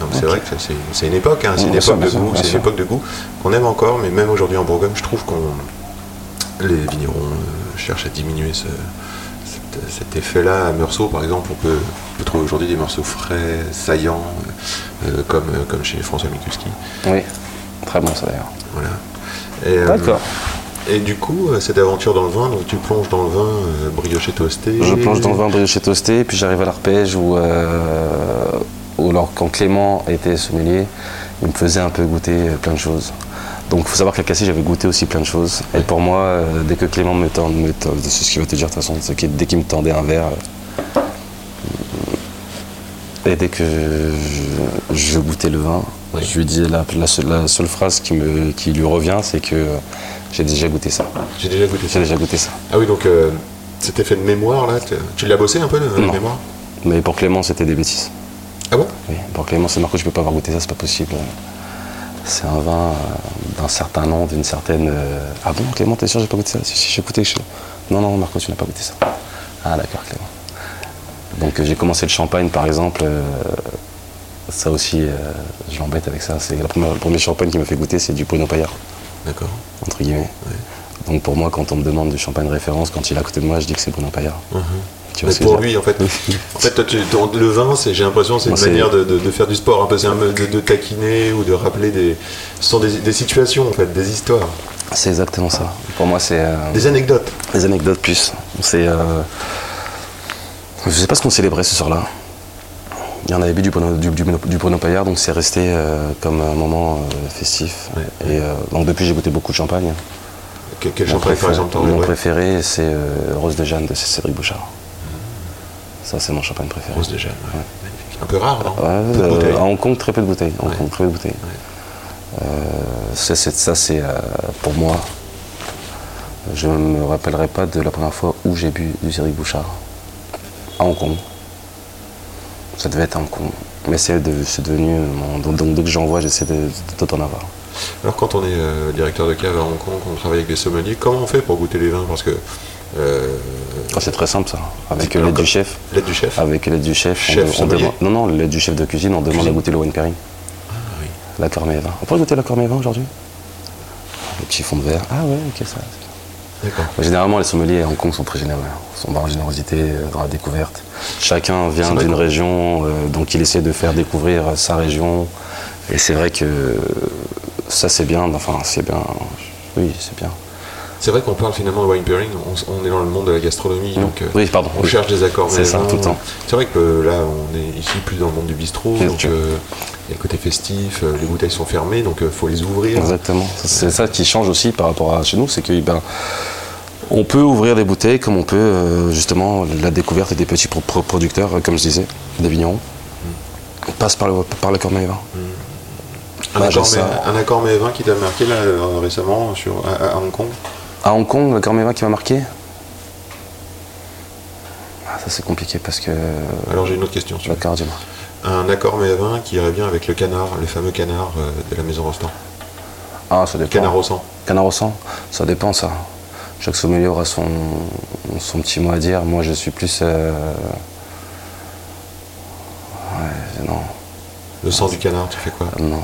Non, mais C'est vrai que c'est- une époque, hein, c'est une époque de goût, c'est une époque de goût qu'on aime encore, mais même aujourd'hui en Bourgogne, je trouve qu'on les vignerons euh, cherchent à diminuer ce- cet, cet effet-là. À Meursault, par exemple, on peut, on peut trouver aujourd'hui des morceaux frais, saillants, euh, comme, euh, comme chez François Mikulski. Oui. Très bon ça d'ailleurs. Voilà. Euh, D'accord. Et du coup, euh, cette aventure dans le vin, donc tu plonges dans le vin euh, brioché toasté. Je plonge dans le vin brioché toasté, puis j'arrive à l'arpège où, euh, où alors, quand Clément était sommelier, il me faisait un peu goûter euh, plein de choses. Donc il faut savoir que la cassis, j'avais goûté aussi plein de choses. Et pour moi, euh, dès que Clément me tend, me tend- c'est ce qu'il va te dire de toute façon, c'est que dès qu'il me tendait un verre, euh, et dès que je, je goûtais le vin, Oui. je lui disais la, la seule, la seule phrase qui, me, qui lui revient, c'est que euh, j'ai déjà goûté ça. J'ai déjà goûté ça. J'ai déjà goûté ça. Ah oui, donc euh, cet effet de mémoire là, tu- l'as bossé un peu, la Non. mémoire? Mais pour Clément, c'était des bêtises. Ah bon? Oui, pour Clément, c'est Marco, je peux pas avoir goûté ça, c'est pas possible. C'est un vin euh, d'un certain nom, d'une certaine. euh, Ah bon, Clément, t'es sûr, j'ai pas goûté ça? Si, si, j'ai goûté. Je... Non, non, Marco, tu n'as pas goûté ça. Ah, d'accord, Clément. Donc, euh, j'ai commencé le champagne, par exemple. euh, ça aussi, euh, je l'embête avec ça. C'est la première, le premier champagne qui m'a fait goûter, c'est du Bruno Paillard, D'accord. entre guillemets. Donc, pour moi, quand on me demande du champagne référence, quand il est à côté de moi, je dis que c'est Bruno Paillard. Tu vois Mais pour lui, en fait, en fait toi, tu- ton- le vin, j'ai l'impression, c'est une manière de, de- de faire du sport, un peu, c'est un peu de, de taquiner ou de rappeler des, ce sont des, des situations en fait, des histoires, C'est exactement ça. Pour moi, c'est. euh, des anecdotes. Des anecdotes plus. C'est. euh, Je sais pas ce qu'on célébrait ce soir-là. Il y en avait bu du Bruno, du, du, du Bruno Paillard, donc c'est resté euh, comme un moment euh, festif. Ouais. Et euh, donc depuis, j'ai goûté beaucoup de champagne. Quel, quel Mon champagne, par préféré- exemple, Mon ouais. préféré, c'est Rose de Jeanne de Cédric Bouchard. Ça, c'est mon champagne préféré. Rose de Jeanne, ouais. Magnifique. un peu rare, non? Peu à Hong Kong, très peu de bouteilles. Hong. Kong, très peu de bouteilles. Ça, c'est, pour moi. Je ne me rappellerai pas de la première fois où j'ai bu du Cédric Bouchard. À Hong Kong. Ça devait être Hong Kong. Mais c'est, de- c'est devenu. mon- donc, donc, dès que j'en vois, j'essaie de, de, d'en avoir. Alors quand on est euh, directeur de cave à Hong Kong, qu'on travaille avec des sommeliers, comment on fait pour goûter les vins? Parce que euh, Ah, c'est très simple, ça. Avec l'aide du chef. l'aide du chef? Avec l'aide du chef, Chef on, on demande. Non, non, l'aide du chef de cuisine, on demande Cuisine. à goûter le wine pairing. Ah oui. La Cormet vin. On pourrait goûter la Cormet vin aujourd'hui? Le petit fond de verre. Ah ouais, ok, ça. Généralement, les sommeliers à Hong Kong sont très généreux. Ils sont dans la générosité, euh, dans la découverte. Chacun vient d'une région, euh, donc il essaie de faire découvrir sa région. Et c'est vrai que ça, c'est bien. Enfin, c'est bien. Oui, c'est bien. C'est vrai qu'on parle finalement de wine pairing, on, est dans le monde de la gastronomie, donc euh, Oui, pardon. on oui. cherche des accords C'est ça, tout le temps. C'est vrai que là, on est ici plus dans le monde du bistrot, Bien donc euh, il y a le côté festif, les bouteilles sont fermées, donc il faut les ouvrir. Exactement. C'est ça qui change aussi par rapport à chez nous, c'est que ben, on peut ouvrir des bouteilles comme on peut euh, justement la découverte des petits pro- pro- producteurs, euh, comme je disais, des vignerons. On passe par le, par le Cormeil vin. Un, Bah, accord, mais, un accord mais vin qui t'a marqué là euh, récemment sur, à, à Hong Kong? À Hong Kong, le Cormeil vin qui m'a marqué? Ah, Ça c'est compliqué parce que. Alors j'ai une autre question. D'accord, dis-moi. Un accord mais vin qui irait bien avec le canard, le fameux canard de la maison Rostand. Ah, ça dépend. Canard au sang. Canard au sang, ça dépend ça. Chaque sommelier aura son, son petit mot à dire. Moi je suis plus. euh, Ouais, non, Le sang du canard, tu fais quoi non.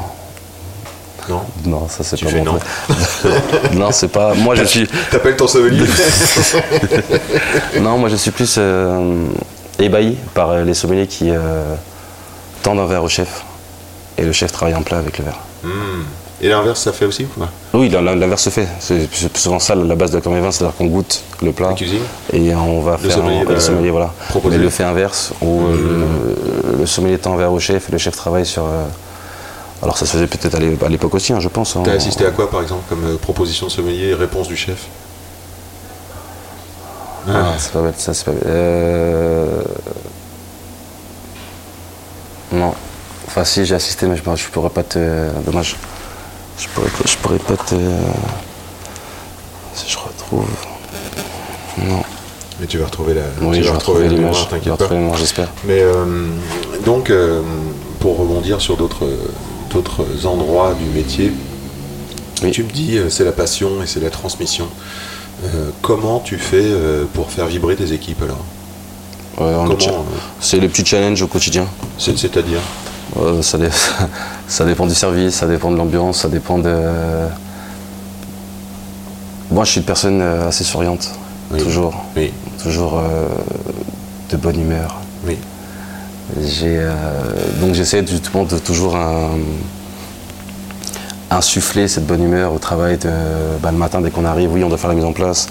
Non Non, ça c'est pas fais mon non. c'est pas. Moi je suis. T'appelles ton sommelier Non, moi je suis plus euh, ébahi par euh, les sommeliers qui euh, tendent un verre au chef et le chef travaille en plat avec le verre. Hmm. Et l'inverse, ça fait aussi ou pas? Oui, l'in- l'inverse se fait. C'est souvent ça la base de la vin, c'est-à-dire qu'on goûte le plat et on va Le faire sommelier un- le sommelier, voilà. proposer. Mais le fait inverse où euh, le, le sommelier un verre au chef et le chef travaille sur. euh, alors ça se faisait peut-être à l'é- à l'époque aussi, hein, je pense. hein. T'as assisté à quoi par exemple comme euh, proposition de sommelier et réponse du chef? Ah, c'est pas bête, ça, c'est pas bête. Euh, Non. Enfin, si, j'ai assisté, mais je, je pourrais pas te. Dommage. Je pourrais, pas- je pourrais pas te. Si je retrouve. Non. Mais tu vas retrouver la. Oui, tu je vas vais retrouver l'image. mémoire, Je vais t'inquiète pas. j'espère. Mais euh, donc, euh, pour rebondir sur d'autres d'autres endroits du métier, Oui. tu me dis euh, c'est la passion et c'est la transmission. Euh, comment tu fais pour faire vibrer tes équipes alors? C'est les petits challenges au quotidien. c'est- C'est-à-dire? Euh, ça, dé- ça dépend du service, ça dépend de l'ambiance, ça dépend de. Moi, je suis une personne euh, assez souriante, Oui. toujours, Oui, toujours euh, de bonne humeur. oui. J'ai, euh, donc j'essaie justement de toujours euh, insuffler cette bonne humeur au travail de, bah, le matin dès qu'on arrive. Oui, on doit faire la mise en place.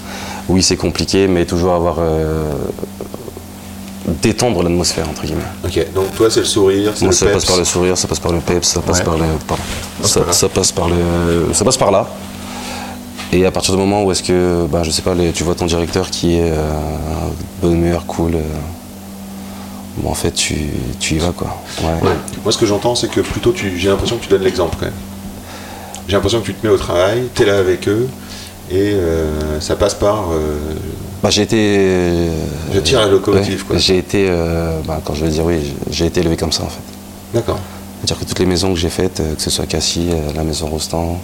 Oui, c'est compliqué, mais toujours avoir détendre l'atmosphère entre guillemets. Ok, donc toi c'est le sourire, c'est Moi, le ça peps. passe par le sourire, ça passe par le peps, ça passe Ouais. par le. pardon. Ça, pas grave. ça passe par le. Ça passe par là. Et à partir du moment où est-ce que, bah, je sais pas, les- tu vois ton directeur qui est euh, bonne humeur, cool, euh, bon, en fait, tu, tu y vas quoi. Ouais. Ouais. Moi, ce que j'entends, c'est que plutôt, tu, j'ai l'impression que tu donnes l'exemple quand même. J'ai l'impression que tu te mets au travail, tu es là avec eux, et euh, ça passe par. Euh, Bah, j'ai été. Je tire la locomotive, ouais, quoi. J'ai été, euh, bah, quand je vais dire oui, j'ai été élevé comme ça en fait. D'accord. C'est-à-dire que toutes les maisons que j'ai faites, euh, que ce soit Cassis, euh, la maison Rostand,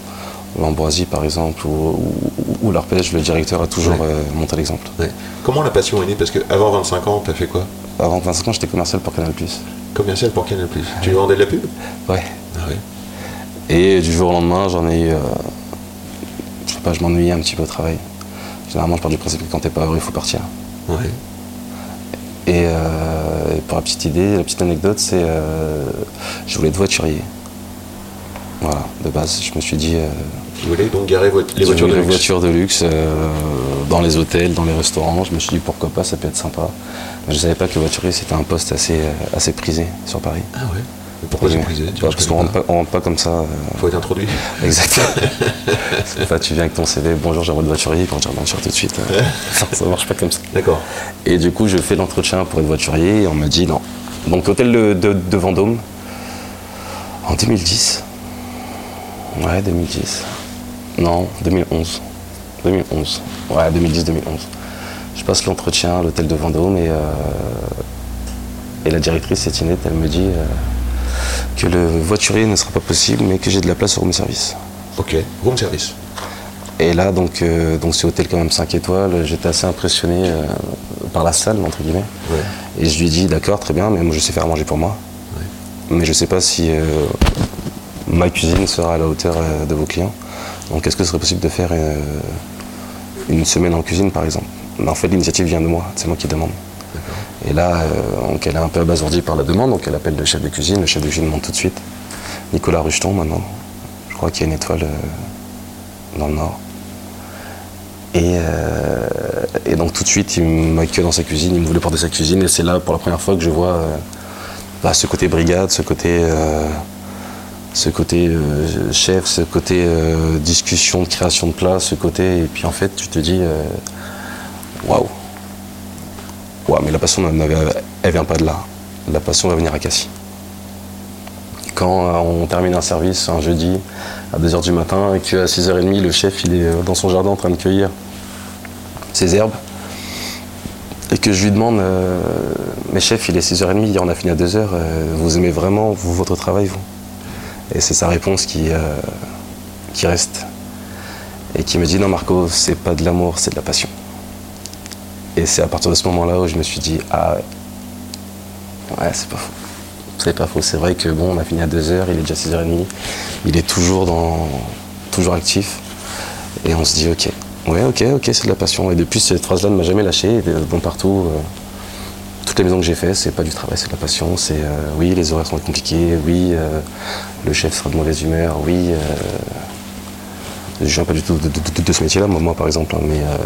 l'Ambroisie par exemple, ou, ou, ou l'Arpège, le directeur a toujours Ouais. euh, montré l'exemple. Ouais. Comment la passion est née? Parce qu'avant 25 ans, tu as fait quoi? Avant 25 ans, j'étais commercial pour Canal+. Commercial pour Canal+. Tu vendais de la pub? Ouais. Ah oui. Et du jour au lendemain, j'en ai eu. euh, je sais pas, je m'ennuyais un petit peu au travail. Généralement, je pars du principe que quand t'es pas heureux, il faut partir. Ouais. Et, euh, et pour la petite idée, la petite anecdote, c'est. euh, je voulais être voiturier. Voilà, de base, je me suis dit. euh, Tu voulais donc garer vo- les voitures de luxe voitures de luxe euh, dans les hôtels, dans les restaurants. Je me suis dit pourquoi pas, ça peut être sympa. Mais je savais pas que le voiturier c'était un poste assez, assez prisé sur Paris. Ah ouais pourquoi prisé Bah, Parce qu'on rentre rentre pas comme ça. euh, Faut être introduit. Exactement. Pas tu viens avec ton CV, bonjour, j'aimerais le voiturier, quand tu reviens tout de suite. euh, non, ça marche pas comme ça. D'accord. Et du coup, je fais l'entretien pour être voiturier et on me dit non, Donc hôtel de, de- de Vendôme en 2010. Ouais, 2010. Non, 2011. 2011. Ouais, 2010-2011. Je passe l'entretien à l'hôtel de Vendôme et, euh, et la directrice Étinette, elle me dit euh, que le voiturier ne sera pas possible, mais que j'ai de la place au room service. Ok, room service. Et là, donc, euh, donc c'est hôtel quand même 5 étoiles. J'étais assez impressionné euh, par la salle, entre guillemets. Ouais. Et je lui ai dit, d'accord, très bien, mais moi je sais faire manger pour moi. Mais je ne sais pas si euh, ma cuisine sera à la hauteur de vos clients. Donc est-ce que ce serait possible de faire une semaine en cuisine, par exemple? Mais en fait, l'initiative vient de moi, c'est moi qui demande. Et là, euh, donc, elle est un peu abasourdie par la demande, donc elle appelle le chef de cuisine. Le chef de cuisine monte tout de suite. Nicolas Rucheton, maintenant. Je crois qu'il y a une étoile euh, dans le Nord. Et, euh, et donc tout de suite, il m'accueille dans sa cuisine, il me voulait porter sa cuisine, et c'est là pour la première fois que je vois bah, ce côté brigade, ce côté, ce côté chef, ce côté discussion de création de plats, ce côté, et puis en fait, tu te dis, waouh, waouh, mais la passion, elle vient pas de là. La passion va venir à Cassis. Quand euh, on termine un service un jeudi à 2h du matin et qu'à 6h30, le chef il est euh, dans son jardin en train de cueillir ses herbes et que je lui demande euh, Mais chef, il est 6h30, hier on a fini à 2h, euh, vous aimez vraiment votre travail, vous? Et c'est sa réponse qui, qui reste et qui me dit Non, Marco, c'est pas de l'amour, c'est de la passion. Et c'est à partir de ce moment-là où je me suis dit Ah, ouais, c'est pas faux. C'est pas faux. C'est vrai que bon, on a fini à 2h, il est déjà 6h30, il est toujours, dans, toujours actif. Et on se dit Ok, ouais, ok, ok, c'est de la passion. Et depuis, cette phrase-là ne m'a jamais lâché. De- bon, partout, euh, toutes les maisons que j'ai fait, c'est pas du travail, c'est de la passion. C'est euh, oui, les horaires sont compliqués, oui, euh, le chef sera de mauvaise humeur, oui. euh, je viens pas du tout de, ce métier-là, moi, moi, par exemple, hein, mais euh,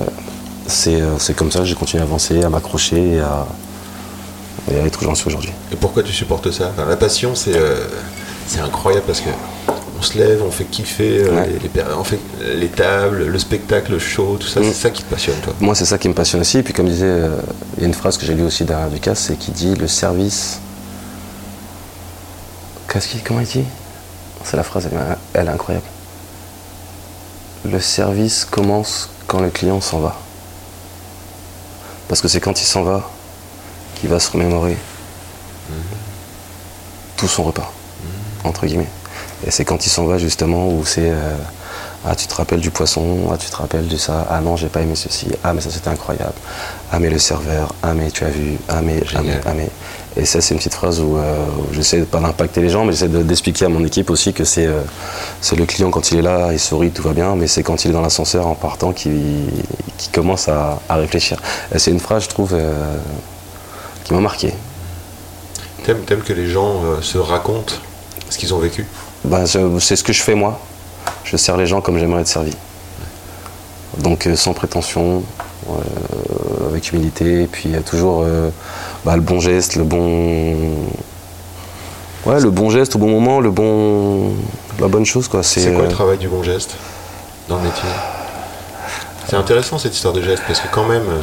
c'est euh, c'est comme ça que j'ai continué à avancer, à m'accrocher et à, et à être où j'en suis aujourd'hui. Et pourquoi tu supportes ça? Enfin, La passion, c'est euh, c'est incroyable parce que on se lève, on fait kiffer euh, Ouais. les, on fait les tables, le spectacle, le show, tout ça. Mm. C'est ça qui te passionne, toi? Moi, c'est ça qui me passionne aussi. Et puis, comme disait, euh, il y a une phrase que j'ai lue aussi derrière Lucas, c'est qui dit le service. Qu'est-ce qu'il, comment il dit? C'est la phrase, elle est incroyable. Le service commence quand le client s'en va. Parce que c'est quand il s'en va qu'il va se remémorer tout son repas, entre guillemets. Et c'est quand il s'en va justement où c'est euh, ah tu te rappelles du poisson, ah tu te rappelles de ça, ah non j'ai pas aimé ceci, ah mais ça c'était incroyable, ah mais le serveur, ah mais tu as vu, ah mais, ah mais, ah mais. Et ça c'est une petite phrase où, euh, où j'essaie de pas d'impacter les gens, mais j'essaie de- d'expliquer à mon équipe aussi que c'est euh, c'est le client quand il est là, il sourit, tout va bien, mais c'est quand il est dans l'ascenseur en partant qu'il commence à, à réfléchir. C'est une phrase je trouve euh, qui m'a marqué. T'aimes que les gens se racontent ce qu'ils ont vécu? Ben, c'est ce que je fais moi. Je sers les gens comme j'aimerais être servi. Donc sans prétention, avec humilité, et puis toujours bah, le bon geste, le bon. Ouais, le bon geste au bon moment, le bon. la bonne chose quoi. C'est quoi euh, le travail du bon geste dans le métier? C'est intéressant cette histoire de geste parce que quand même, euh,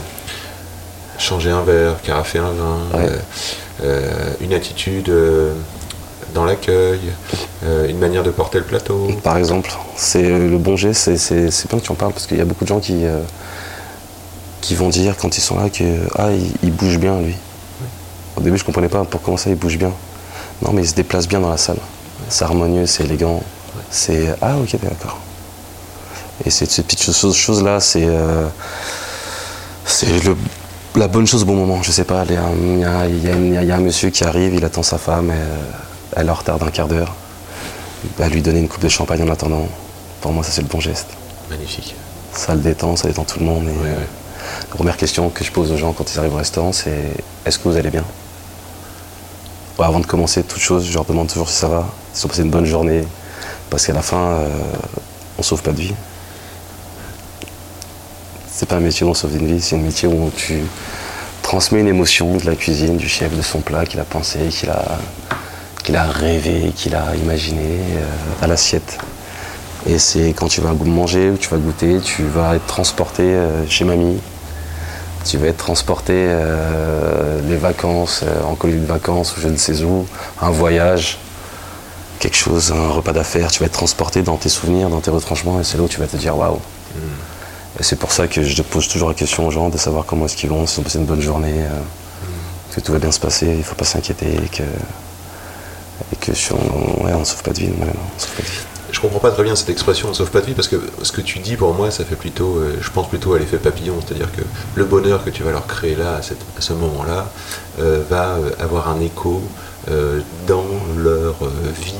changer un verre, carafer un vin, Ouais. euh, euh, une attitude euh, dans l'accueil, euh, une manière de porter le plateau. Par exemple, c'est euh, le bon geste, c'est- bien que tu en parles parce qu'il y a beaucoup de gens qui, euh, qui vont dire quand ils sont là que ah il, il bouge bien lui. Au début je comprenais pas pour comment ça il bouge bien. Non mais il se déplace bien dans la salle. C'est harmonieux, c'est élégant. C'est ah ok d'accord. Et ces petites choses, là, c'est euh, c'est le- la bonne chose au bon moment. Je sais pas, il y, a un- il y a- il y a une- il y a un monsieur qui arrive, il attend sa femme, euh, elle est en retard d'un quart d'heure. Bah, lui donner une coupe de champagne en attendant, pour moi ça c'est le bon geste. Magnifique. Ça le détend, ça détend tout le monde. Et, ouais. euh, La première question que je pose aux gens quand ils arrivent au restaurant, c'est est-ce que vous allez bien? Avant de commencer toute chose, je leur demande toujours si ça va, si ont passé une bonne journée, parce qu'à la fin, euh, on sauve pas de vie. C'est pas un métier où on sauve une vie, c'est un métier où tu transmets une émotion de la cuisine, du chef, de son plat qu'il a pensé, qu'il a, a rêvé, qu'il a imaginé euh, à l'assiette. Et c'est quand tu vas manger ou tu vas goûter, tu vas être transporté euh, chez mamie. Tu vas être transporté euh, les vacances, euh, en colonie de vacances, ou je ne sais où, un voyage, quelque chose, un repas d'affaires. Tu vas être transporté dans tes souvenirs, dans tes retranchements, et c'est là où tu vas te dire waouh. Et c'est pour ça que je pose toujours la question aux gens de savoir comment est-ce qu'ils vont, s'ils ont passé une bonne journée, euh, que tout va bien se passer, il ne faut pas s'inquiéter, et que, et que si on, ouais, ne sauve pas de vie, on sauve pas de vie. Je comprends pas très bien cette expression sauve pas de vie parce que ce que tu dis pour moi ça fait plutôt, euh, je pense plutôt à l'effet papillon, c'est-à-dire que le bonheur que tu vas leur créer là à, cette- à ce moment-là euh, va euh, avoir un écho euh, dans leur vie.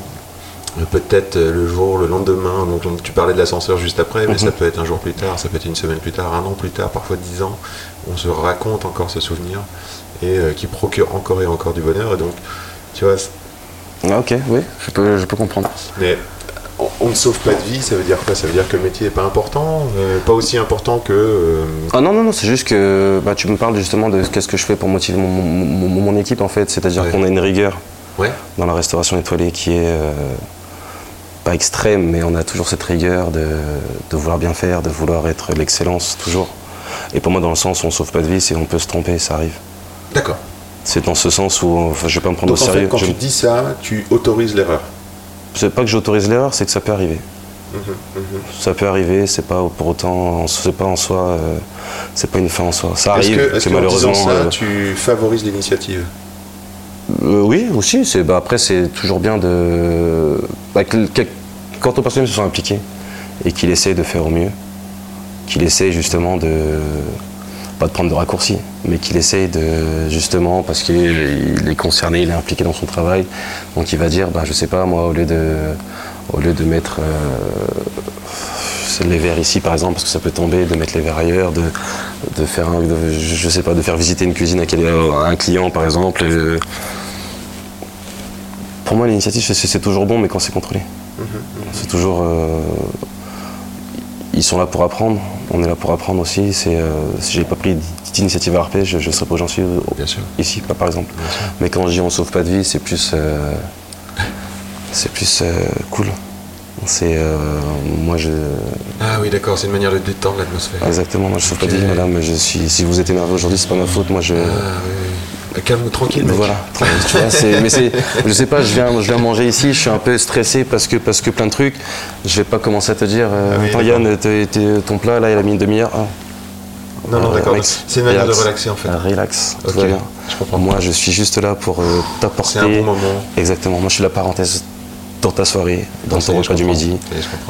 Peut-être le jour, le lendemain, donc on- tu parlais de l'ascenseur juste après, mais Mhm. ça peut être un jour plus tard, ça peut être une semaine plus tard, un an plus tard, parfois dix ans, on se raconte encore ce souvenir et euh, qui procure encore et encore du bonheur. Et donc, tu vois, Ah, ok, oui, je peux, je peux comprendre. mais on, ne sauve pas de vie, ça veut dire quoi? Ça veut dire que le métier n'est pas important, euh, pas aussi important que. euh, Ah non, non, non, c'est juste que bah, tu me parles justement de qu'est-ce que je fais pour motiver mon, mon- mon- mon équipe en fait. C'est-à-dire Ouais. qu'on a une rigueur Ouais. dans la restauration étoilée qui est euh, pas extrême, mais on a toujours cette rigueur de, de vouloir bien faire, de vouloir être l'excellence toujours. Et pour moi, dans le sens où on sauve pas de vie, c'est on peut se tromper, ça arrive. D'accord. C'est dans ce sens où enfin, je vais pas me prendre Donc au en sérieux. fait, quand Je- tu dis ça, tu autorises l'erreur. C'est pas que j'autorise l'erreur, c'est que ça peut arriver. Mhm, Ça peut arriver, c'est pas pour autant, c'est pas en soi, euh, c'est pas une fin en soi. Ça arrive, c'est qu'en malheureusement. disant ça, euh, tu favorises l'initiative Euh, oui, aussi. C'est, bah, après, c'est toujours bien de. bah, que- que- quand ton personnel se sent impliqué et qu'il essaie de faire au mieux, qu'il essaie justement de. Pas de prendre de raccourcis, mais qu'il essaie de. justement, parce qu'il il est concerné, il est impliqué dans son travail, donc il va dire, bah, je sais pas, moi, au lieu de, au lieu de mettre. euh, les verres ici par exemple parce que ça peut tomber, de mettre les verres ailleurs, de, de faire un, de- je sais pas, de faire visiter une cuisine à, quel- à un client par exemple. et- pour moi l'initiative c'est- toujours bon mais quand c'est contrôlé. C'est toujours. euh, ils sont là pour apprendre, on est là pour apprendre aussi. C'est, euh, si j'ai pas pris d'initiative à RP, je, je serais pas où j'en suis euh, ici, pas par exemple. Mais quand je dis on sauve pas de vie, c'est plus, euh, c'est plus cool. C'est euh, moi je Ah oui, d'accord, c'est une manière de détendre l'atmosphère. exactement moi je sauve pas de Ok. vie, madame. Je suis, si vous êtes énervé aujourd'hui, c'est pas ma faute. Moi je Ah oui. Calme, tranquille, mec. voilà. Tu vois, mais je sais pas, je viens, je viens manger ici, je suis un peu stressé parce que parce que plein de trucs. Je vais pas commencer à te dire, euh, oui, attends d'accord. Yann, ton plat là, il a mis une demi-heure. Ah. Non, non, Euh, d'accord. C'est une manière relax. de relaxer en fait. Relax, tout Ok, va bien. je comprends. Moi, je suis juste là pour euh, t'apporter. C'est un bon moment. Exactement. Moi, je suis la parenthèse dans ta soirée, dans ton repas du midi.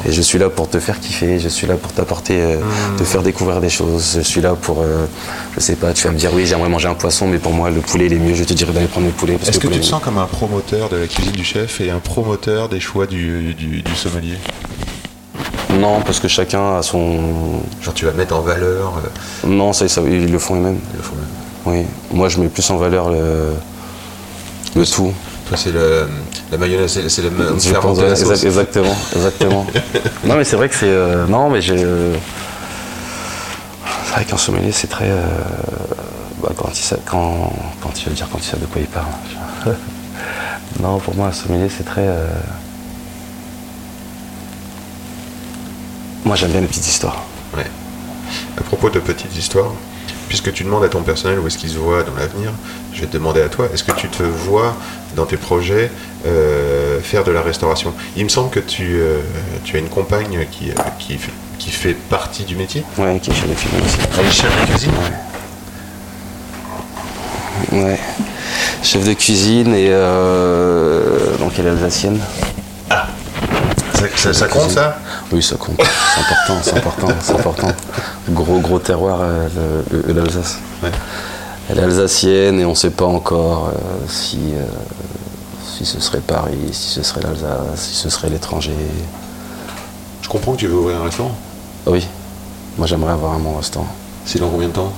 Je. Et je suis là pour te faire kiffer. Je suis là pour t'apporter, euh, Hmm. te faire découvrir des choses. Je suis là pour, euh, je sais pas, tu vas me dire oui, j'aimerais manger un poisson, mais pour moi, le poulet, il est mieux. Je te dirais d'aller prendre le poulet. Est-ce que tu te sens comme un promoteur de la cuisine du chef et un promoteur des choix du, du, du sommelier? Non, parce que chacun a son. Genre tu vas mettre en valeur. euh, Non, ça, ça, ils le font eux-mêmes. le fond- Oui. Moi, je mets plus en valeur le, le tout. Toi, c'est le, la mayonnaise, c'est le me- Je faire pense, monter la exact- exactement, exactement. non mais c'est vrai que c'est... euh, non mais j'ai... euh, c'est vrai qu'un sommelier c'est très... euh, bah, quand, il sait, quand, quand il veut dire quand il sait de quoi il parle. non pour moi un sommelier c'est très... Moi j'aime bien les petites histoires. Ouais. À propos de petites histoires, puisque tu demandes à ton personnel où est-ce qu'il se voit dans l'avenir, je vais te demander à toi, est-ce que tu te vois dans tes projets euh, faire de la restauration? Il me semble que tu, euh, tu as une compagne qui, euh, qui, fait, qui fait partie du métier. Ouais, qui est chez les films aussi. Elle est chef de cuisine? Ouais. Chef de cuisine et... euh, donc elle est alsacienne. Ça, compte ça Oui, ça compte. C'est important, c'est important, c'est important. Gros, gros terroir, euh, l'Alsace. Ouais. Elle est alsacienne et on ne sait pas encore euh, si, euh, si ce serait Paris, si ce serait l'Alsace, si ce serait l'étranger. Je comprends que tu veux ouvrir un restaurant. Ah Oui, moi j'aimerais avoir un bon restaurant. C'est dans combien de temps?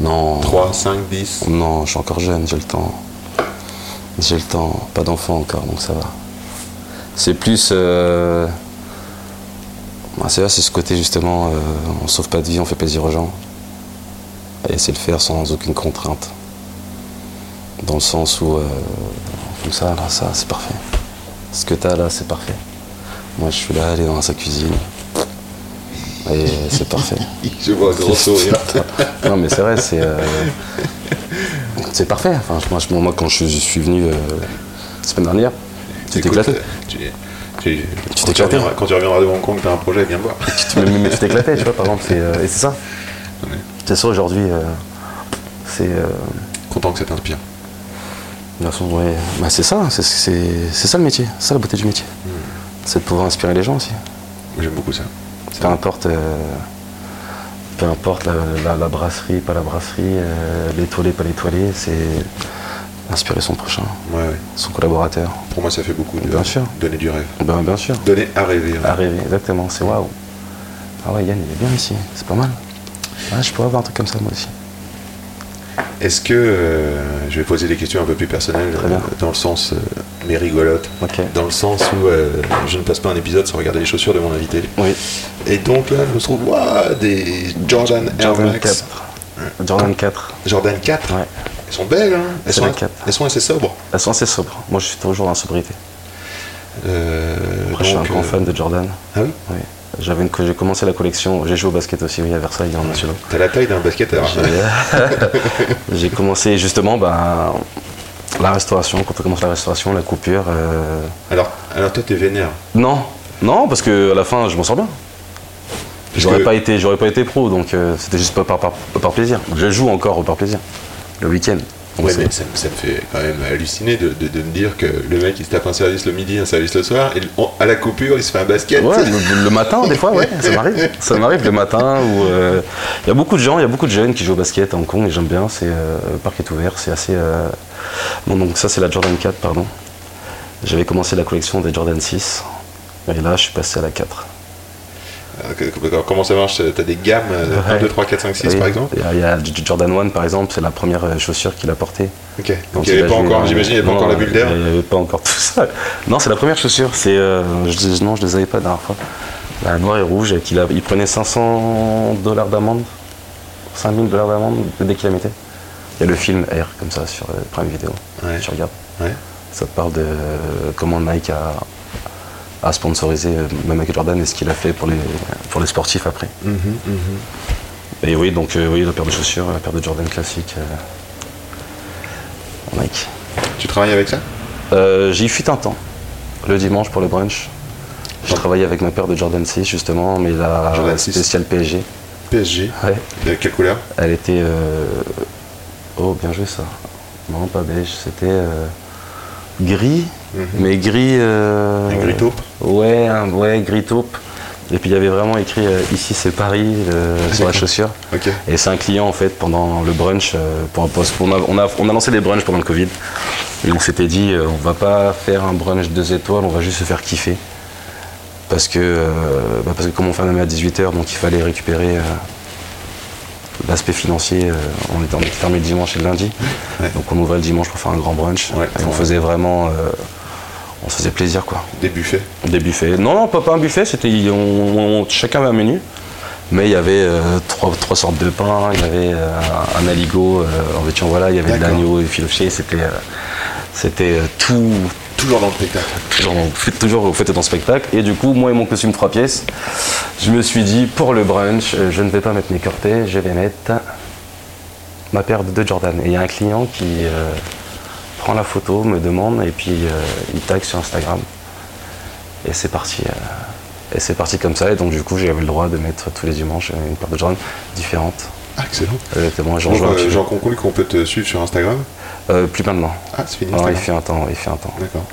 Non. 3, 5, 10 Non, je suis encore jeune, j'ai le temps. J'ai le temps, pas d'enfant encore, donc ça va. C'est plus. euh, bah, c'est là, c'est ce côté justement, euh, on sauve pas de vie, on fait plaisir aux gens. Et c'est le faire sans aucune contrainte. Dans le sens où, euh, comme ça, là, ça, c'est parfait. Ce que t'as là, c'est parfait. Moi, je suis là, aller dans sa cuisine, Et c'est parfait. Je vois un gros sourire. non, mais c'est vrai, c'est. euh, c'est parfait. Enfin, moi, je- moi, quand je, je suis venu euh, la semaine dernière, Écoute, éclaté. Euh, Tu, t'es tu éclaté. reviendras, quand tu reviendras de Hong Kong, t'as un projet, viens me voir. Mais- mais tu t'es éclaté, tu vois, par exemple. c'est, euh, et c'est ça. Ouais. C'est ça aujourd'hui. euh, c'est. euh, Content que ça t'inspire. de toute façon, ouais, bah, c'est ça, c'est, ça le métier, c'est ça la beauté du métier. C'est de pouvoir inspirer les gens aussi. J'aime beaucoup ça. Peu importe, euh, peu importe la, la- la brasserie, pas la brasserie, euh, l'étoilé, pas l'étoilé, c'est inspirer son prochain, Ouais, ouais. son collaborateur. Pour moi, ça fait beaucoup de Bien sûr. donner du rêve. Ben, bien sûr. Donner à rêver. hein. À rêver, exactement, c'est waouh. Ah ouais, Yann, il est bien ici, c'est pas mal. Ah, je pourrais avoir un truc comme ça moi aussi. Est-ce que euh, je vais poser des questions un peu plus personnelles, euh, dans le sens, euh, mais rigolotes, Ok. dans le sens où euh, je ne passe pas un épisode sans regarder les chaussures de mon invité. Oui, Et donc là, je me trouve, waouh, des Jordan Air Jordan Max. 4. Jordan 4, Jordan 4. ouais. Elles sont belles, hein elles sont, la 4. elles sont assez sobres. Elles sont assez sobres. Moi, je suis toujours en sobriété. Euh, Après, je suis un grand euh, fan de Jordan. Ah oui Oui. J'avais j'ai commencé la collection, j'ai joué au basket aussi, oui, à Versailles, en nationaux. T'as la taille d'un basketteur. J'ai- J'ai commencé justement bah, la restauration, quand on commence la restauration, la coupure. euh, Alors, alors toi, t'es vénère. Non, non, parce que à la fin, je m'en sors bien. J'aurais que- pas été, j'aurais pas été pro, donc euh, c'était juste pas par, par, par plaisir. Je joue encore par plaisir. Le week-end. Ouais, mais ça, me- ça me fait quand même halluciner de, de- de me dire que le mec il se tape un service le midi, un service le soir, et on- à la coupure il se fait un basket. Ouais, le, le matin, des fois, ouais, ça m'arrive. Ça m'arrive le matin où euh, il y a beaucoup de gens, il y a beaucoup de jeunes qui jouent au basket à Hong Kong et j'aime bien. C'est euh, le parc est ouvert, c'est assez. euh, Bon, donc ça c'est la Jordan 4, pardon. J'avais commencé la collection des Jordan 6 et là je suis passé à la 4. Euh, Comment ça marche T'as des gammes euh, 1, Ouais. 2, 3, 4, 5, 6 Oui, par exemple Il y a, Jordan 1 par exemple, c'est la première euh, chaussure qu'il a portée. Ok. Donc il n'y avait pas encore, euh, j'imagine, il n'y avait pas encore la bulle d'air. Il n'y avait pas encore tout ça. Non, c'est la première chaussure. C'est, euh, je, non, je les avais pas la dernière fois. La noire et rouge, et qu'il a, il prenait 500 dollars d'amende, 5000 dollars d'amende dès qu'il la mettait. Il y a le film Air comme ça sur euh, Prime Video. Ouais. Tu regardes. Ouais. Ça te parle de euh, comment Nike a, a sponsorisé euh, même avec Jordan et ce qu'il a fait pour les, pour les sportifs après. Mhm, mhm. Et oui, donc euh, oui, la paire de chaussures, la paire de Jordan classique. euh, Nike. Tu travailles avec ça? Euh, J'y fut un temps, le dimanche pour le brunch. J'ai travaillé avec ma paire de Jordan 6 justement, mais la Jordan 6. spéciale PSG. PSG. Ouais. De quelle couleur? Elle était. euh, Oh, bien joué ça. Non, pas beige, c'était euh, Mhm. mais gris. euh, gris taupe Ouais, un- ouais, gris taupe. Et puis il y avait vraiment écrit euh, ici c'est Paris euh, sur la chaussure. Et c'est un client en fait pendant le brunch. euh, pour, pour- on, a, on, a, on a lancé des brunchs pendant le Covid. Et on s'était dit on va pas faire un brunch deux étoiles, on va juste se faire kiffer. Parce que, bah, parce que comme on fermait à 18h, donc il fallait récupérer l'aspect financier. on, était, on était fermé le dimanche et le lundi. Ouais. Donc on ouvrait le dimanche pour faire un grand brunch. Ouais. et on faisait vraiment. Euh, on se faisait plaisir quoi. Des buffets. Des buffets. Non, non, pas, pas un buffet, c'était. on- on- chacun avait un menu. Mais il y avait euh, trois, trois sortes de pain, il y avait euh, un aligot, euh, en veux-tu en voilà, il y avait de l'agneau c'était euh, c'était euh, tout, Toujours dans le spectacle. toujours, toujours au fait dans le spectacle. Et du coup, moi et mon costume trois pièces, je me suis dit, pour le brunch, euh, je ne vais pas mettre mes cortés, je vais mettre ma paire de Jordan. Et il y a un client qui euh, prend la photo, me demande, et puis euh, il tag sur Instagram. Et c'est parti. euh, et c'est parti comme ça. Et donc, du coup, j'avais le droit de mettre tous les dimanches une paire de Jordan différentes. Ah, excellent. Exactement. J'en un euh. J'en conclus qu'on peut te suivre sur Instagram? Euh, plus maintenant. Ah, c'est fini. Non, il fait un temps, il fait un temps. D'accord.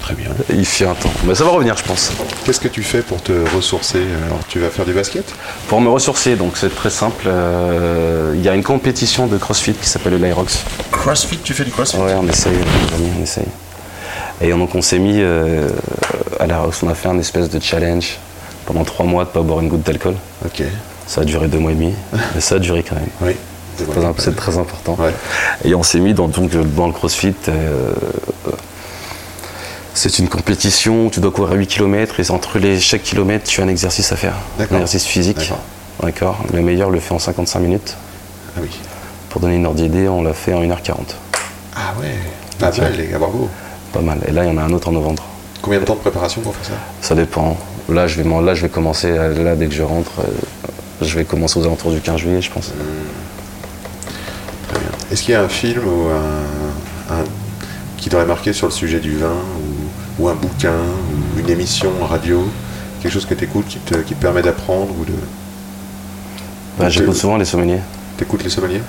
Très bien. Il fait un temps. Mais ça va revenir, je pense. Qu'est-ce que tu fais pour te ressourcer Alors, tu vas faire du basket Pour me ressourcer, donc c'est très simple. euh, Il y a une compétition de CrossFit qui s'appelle le Lyrox. CrossFit, tu fais du CrossFit Ouais, on essaye, on essaye. Et donc on s'est mis euh, à Lyrox, on a fait un espèce de challenge pendant trois mois de pas boire une goutte d'alcool. Ok. Ça a duré deux mois et demi, mais ça a duré quand même. Oui. C'est très, imp- c'est très important. Ouais. Et on s'est mis dans, donc, dans le CrossFit. euh, c'est une compétition où tu dois courir 8 km et entre les, chaque kilomètre, tu as un exercice à faire. Un exercice physique. D'accord. Le meilleur le fait en 55 minutes. Ah oui. Pour donner une ordre d'idée, on l'a fait en 1h40. Ah ouais. Pas Tiens. mal, les gars, bravo. Pas mal. Et là, il y en a un autre en novembre. Combien de temps de préparation pour faire ça? Ça dépend. Là, je vais, là, je vais commencer, euh, là, dès que je rentre, euh, je vais commencer aux alentours du 15 juillet, je pense. Très bien. Est-ce qu'il y a un film ou un, un- qui t'aurait marqué sur le sujet du vin? Ou, un bouquin ou une émission en radio Quelque chose que tu écoutes qui te, qui te permet d'apprendre ou de. Bah, J'écoute souvent les sommeliers. T'écoutes les sommeliers?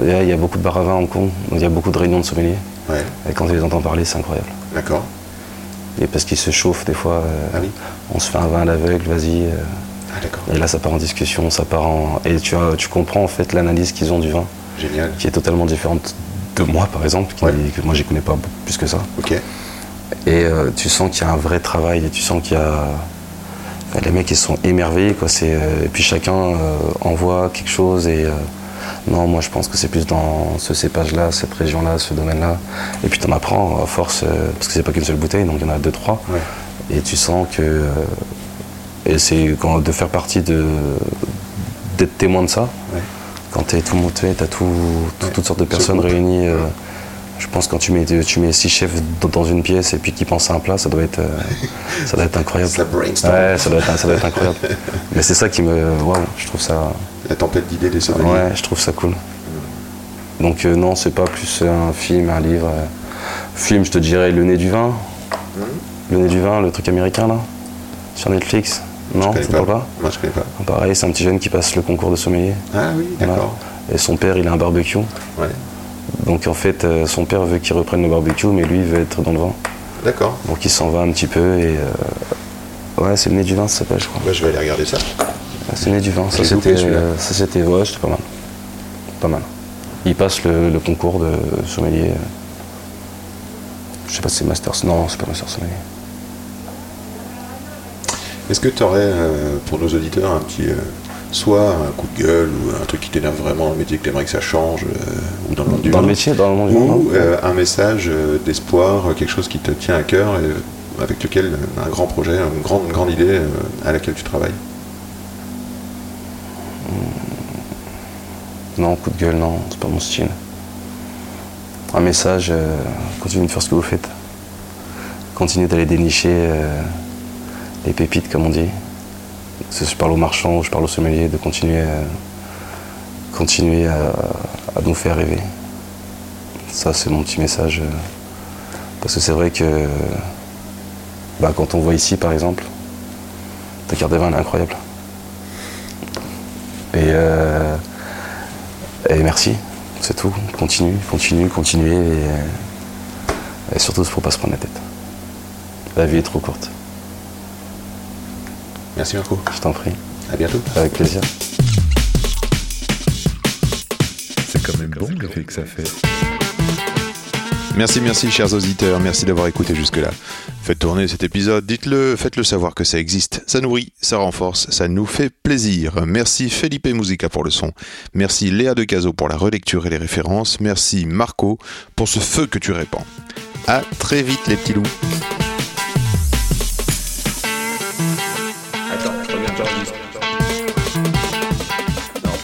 Il y, a, il y a beaucoup de bars à vin à Hong Kong, donc il y a beaucoup de réunions de sommeliers. Ouais, Et quand tu les entends parler, c'est incroyable. d'accord. Et parce qu'ils se chauffent des fois. euh, Ah oui On se fait un vin à l'aveugle, vas-y. euh, Ah et là, ça part en discussion, ça part en. Et tu, as- tu comprends en fait l'analyse qu'ils ont du vin, Génial. qui est totalement différente de moi, par exemple, qui- Ouais. que moi, j'y connais pas plus que ça. Ok. Et euh, tu sens qu'il y a un vrai travail, et tu sens qu'il y a. les mecs, ils sont émerveillés, quoi. C'est, euh, et puis chacun euh, envoie quelque chose, et. non, moi je pense que c'est plus dans ce cépage-là, cette région-là, ce domaine-là. Et puis tu en apprends à force, parce que c'est pas qu'une seule bouteille, donc il y en a deux, trois. Ouais. Et tu sens que. et c'est quand de faire partie de. d'être témoin de ça. Ouais. Quand tu es tout monté, tu as tout, tout- Ouais. toutes sortes de personnes réunies. euh, je pense que quand tu mets, tu mets six chefs dans- une pièce et puis qui pensent à un plat, ça doit être, euh, ça doit être incroyable. La brainstorm. Ouais, ça doit être, ça doit être incroyable. Mais c'est ça qui me. Waouh, je trouve ça. La tempête d'idées des sommeliers. Ouais, je trouve ça cool. Donc euh, non, c'est pas plus un film, un livre. euh. Film, je te dirais Le Nez du Vin. Le Nez du Vin, le truc américain là, sur Netflix. Non, je ça parle pas Moi je connais pas. Pareil, c'est un petit jeune qui passe le concours de sommelier. Ah oui, d'accord. Et son père, il a un barbecue. Ouais. Donc en fait, euh, son père veut qu'il reprenne le barbecue, mais lui, il veut être dans le vin. D'accord. Donc il s'en va un petit peu et... euh, Ouais, c'est le nez du vin, ça s'appelle, je crois. Bah, je vais aller regarder ça. C'est le nez du vin. Ça c'était... euh, ça c'était... Ouais, c'était pas mal. Pas mal. Il passe le, le concours de sommelier. Je sais pas si c'est Master... Non, c'est pas Master Sommelier. Est-ce que tu aurais pour nos auditeurs un petit. euh, soit un coup de gueule ou un truc qui t'énerve vraiment dans le métier que tu aimerais que ça change euh, ou dans le monde du Dans vin le métier, dans le monde du Ou euh, un message euh, d'espoir, quelque chose qui te tient à cœur et avec lequel un grand projet, une grande, grande idée à laquelle tu travailles Non, coup de gueule, non, c'est pas mon style. Un message, continuez de faire ce que vous faites. Continuez d'aller dénicher les pépites, comme on dit. Je parle aux marchands je parle aux sommeliers, de continuer, euh, continuer à, à nous faire rêver. Ça, c'est mon petit message. euh, parce que c'est vrai que bah, quand on voit ici, par exemple, ta carte des elle est incroyable. Et, euh, et merci, c'est tout. Continue, continue, continuez. Et, et surtout, il faut pas se prendre la tête. La vie est trop courte. Merci Marco. Je t'en prie. À bientôt. Avec plaisir. C'est quand même bon l'effet que ça fait. Merci, merci, chers auditeurs. Merci d'avoir écouté jusque-là. Faites tourner cet épisode, dites-le, faites-le savoir que ça existe. Ça nourrit, ça renforce, ça nous fait plaisir. Merci Felipe Musica pour le son. Merci Léa de Caso pour la relecture et les références. Merci Marco pour ce feu que tu répands. À très vite, les petits loups.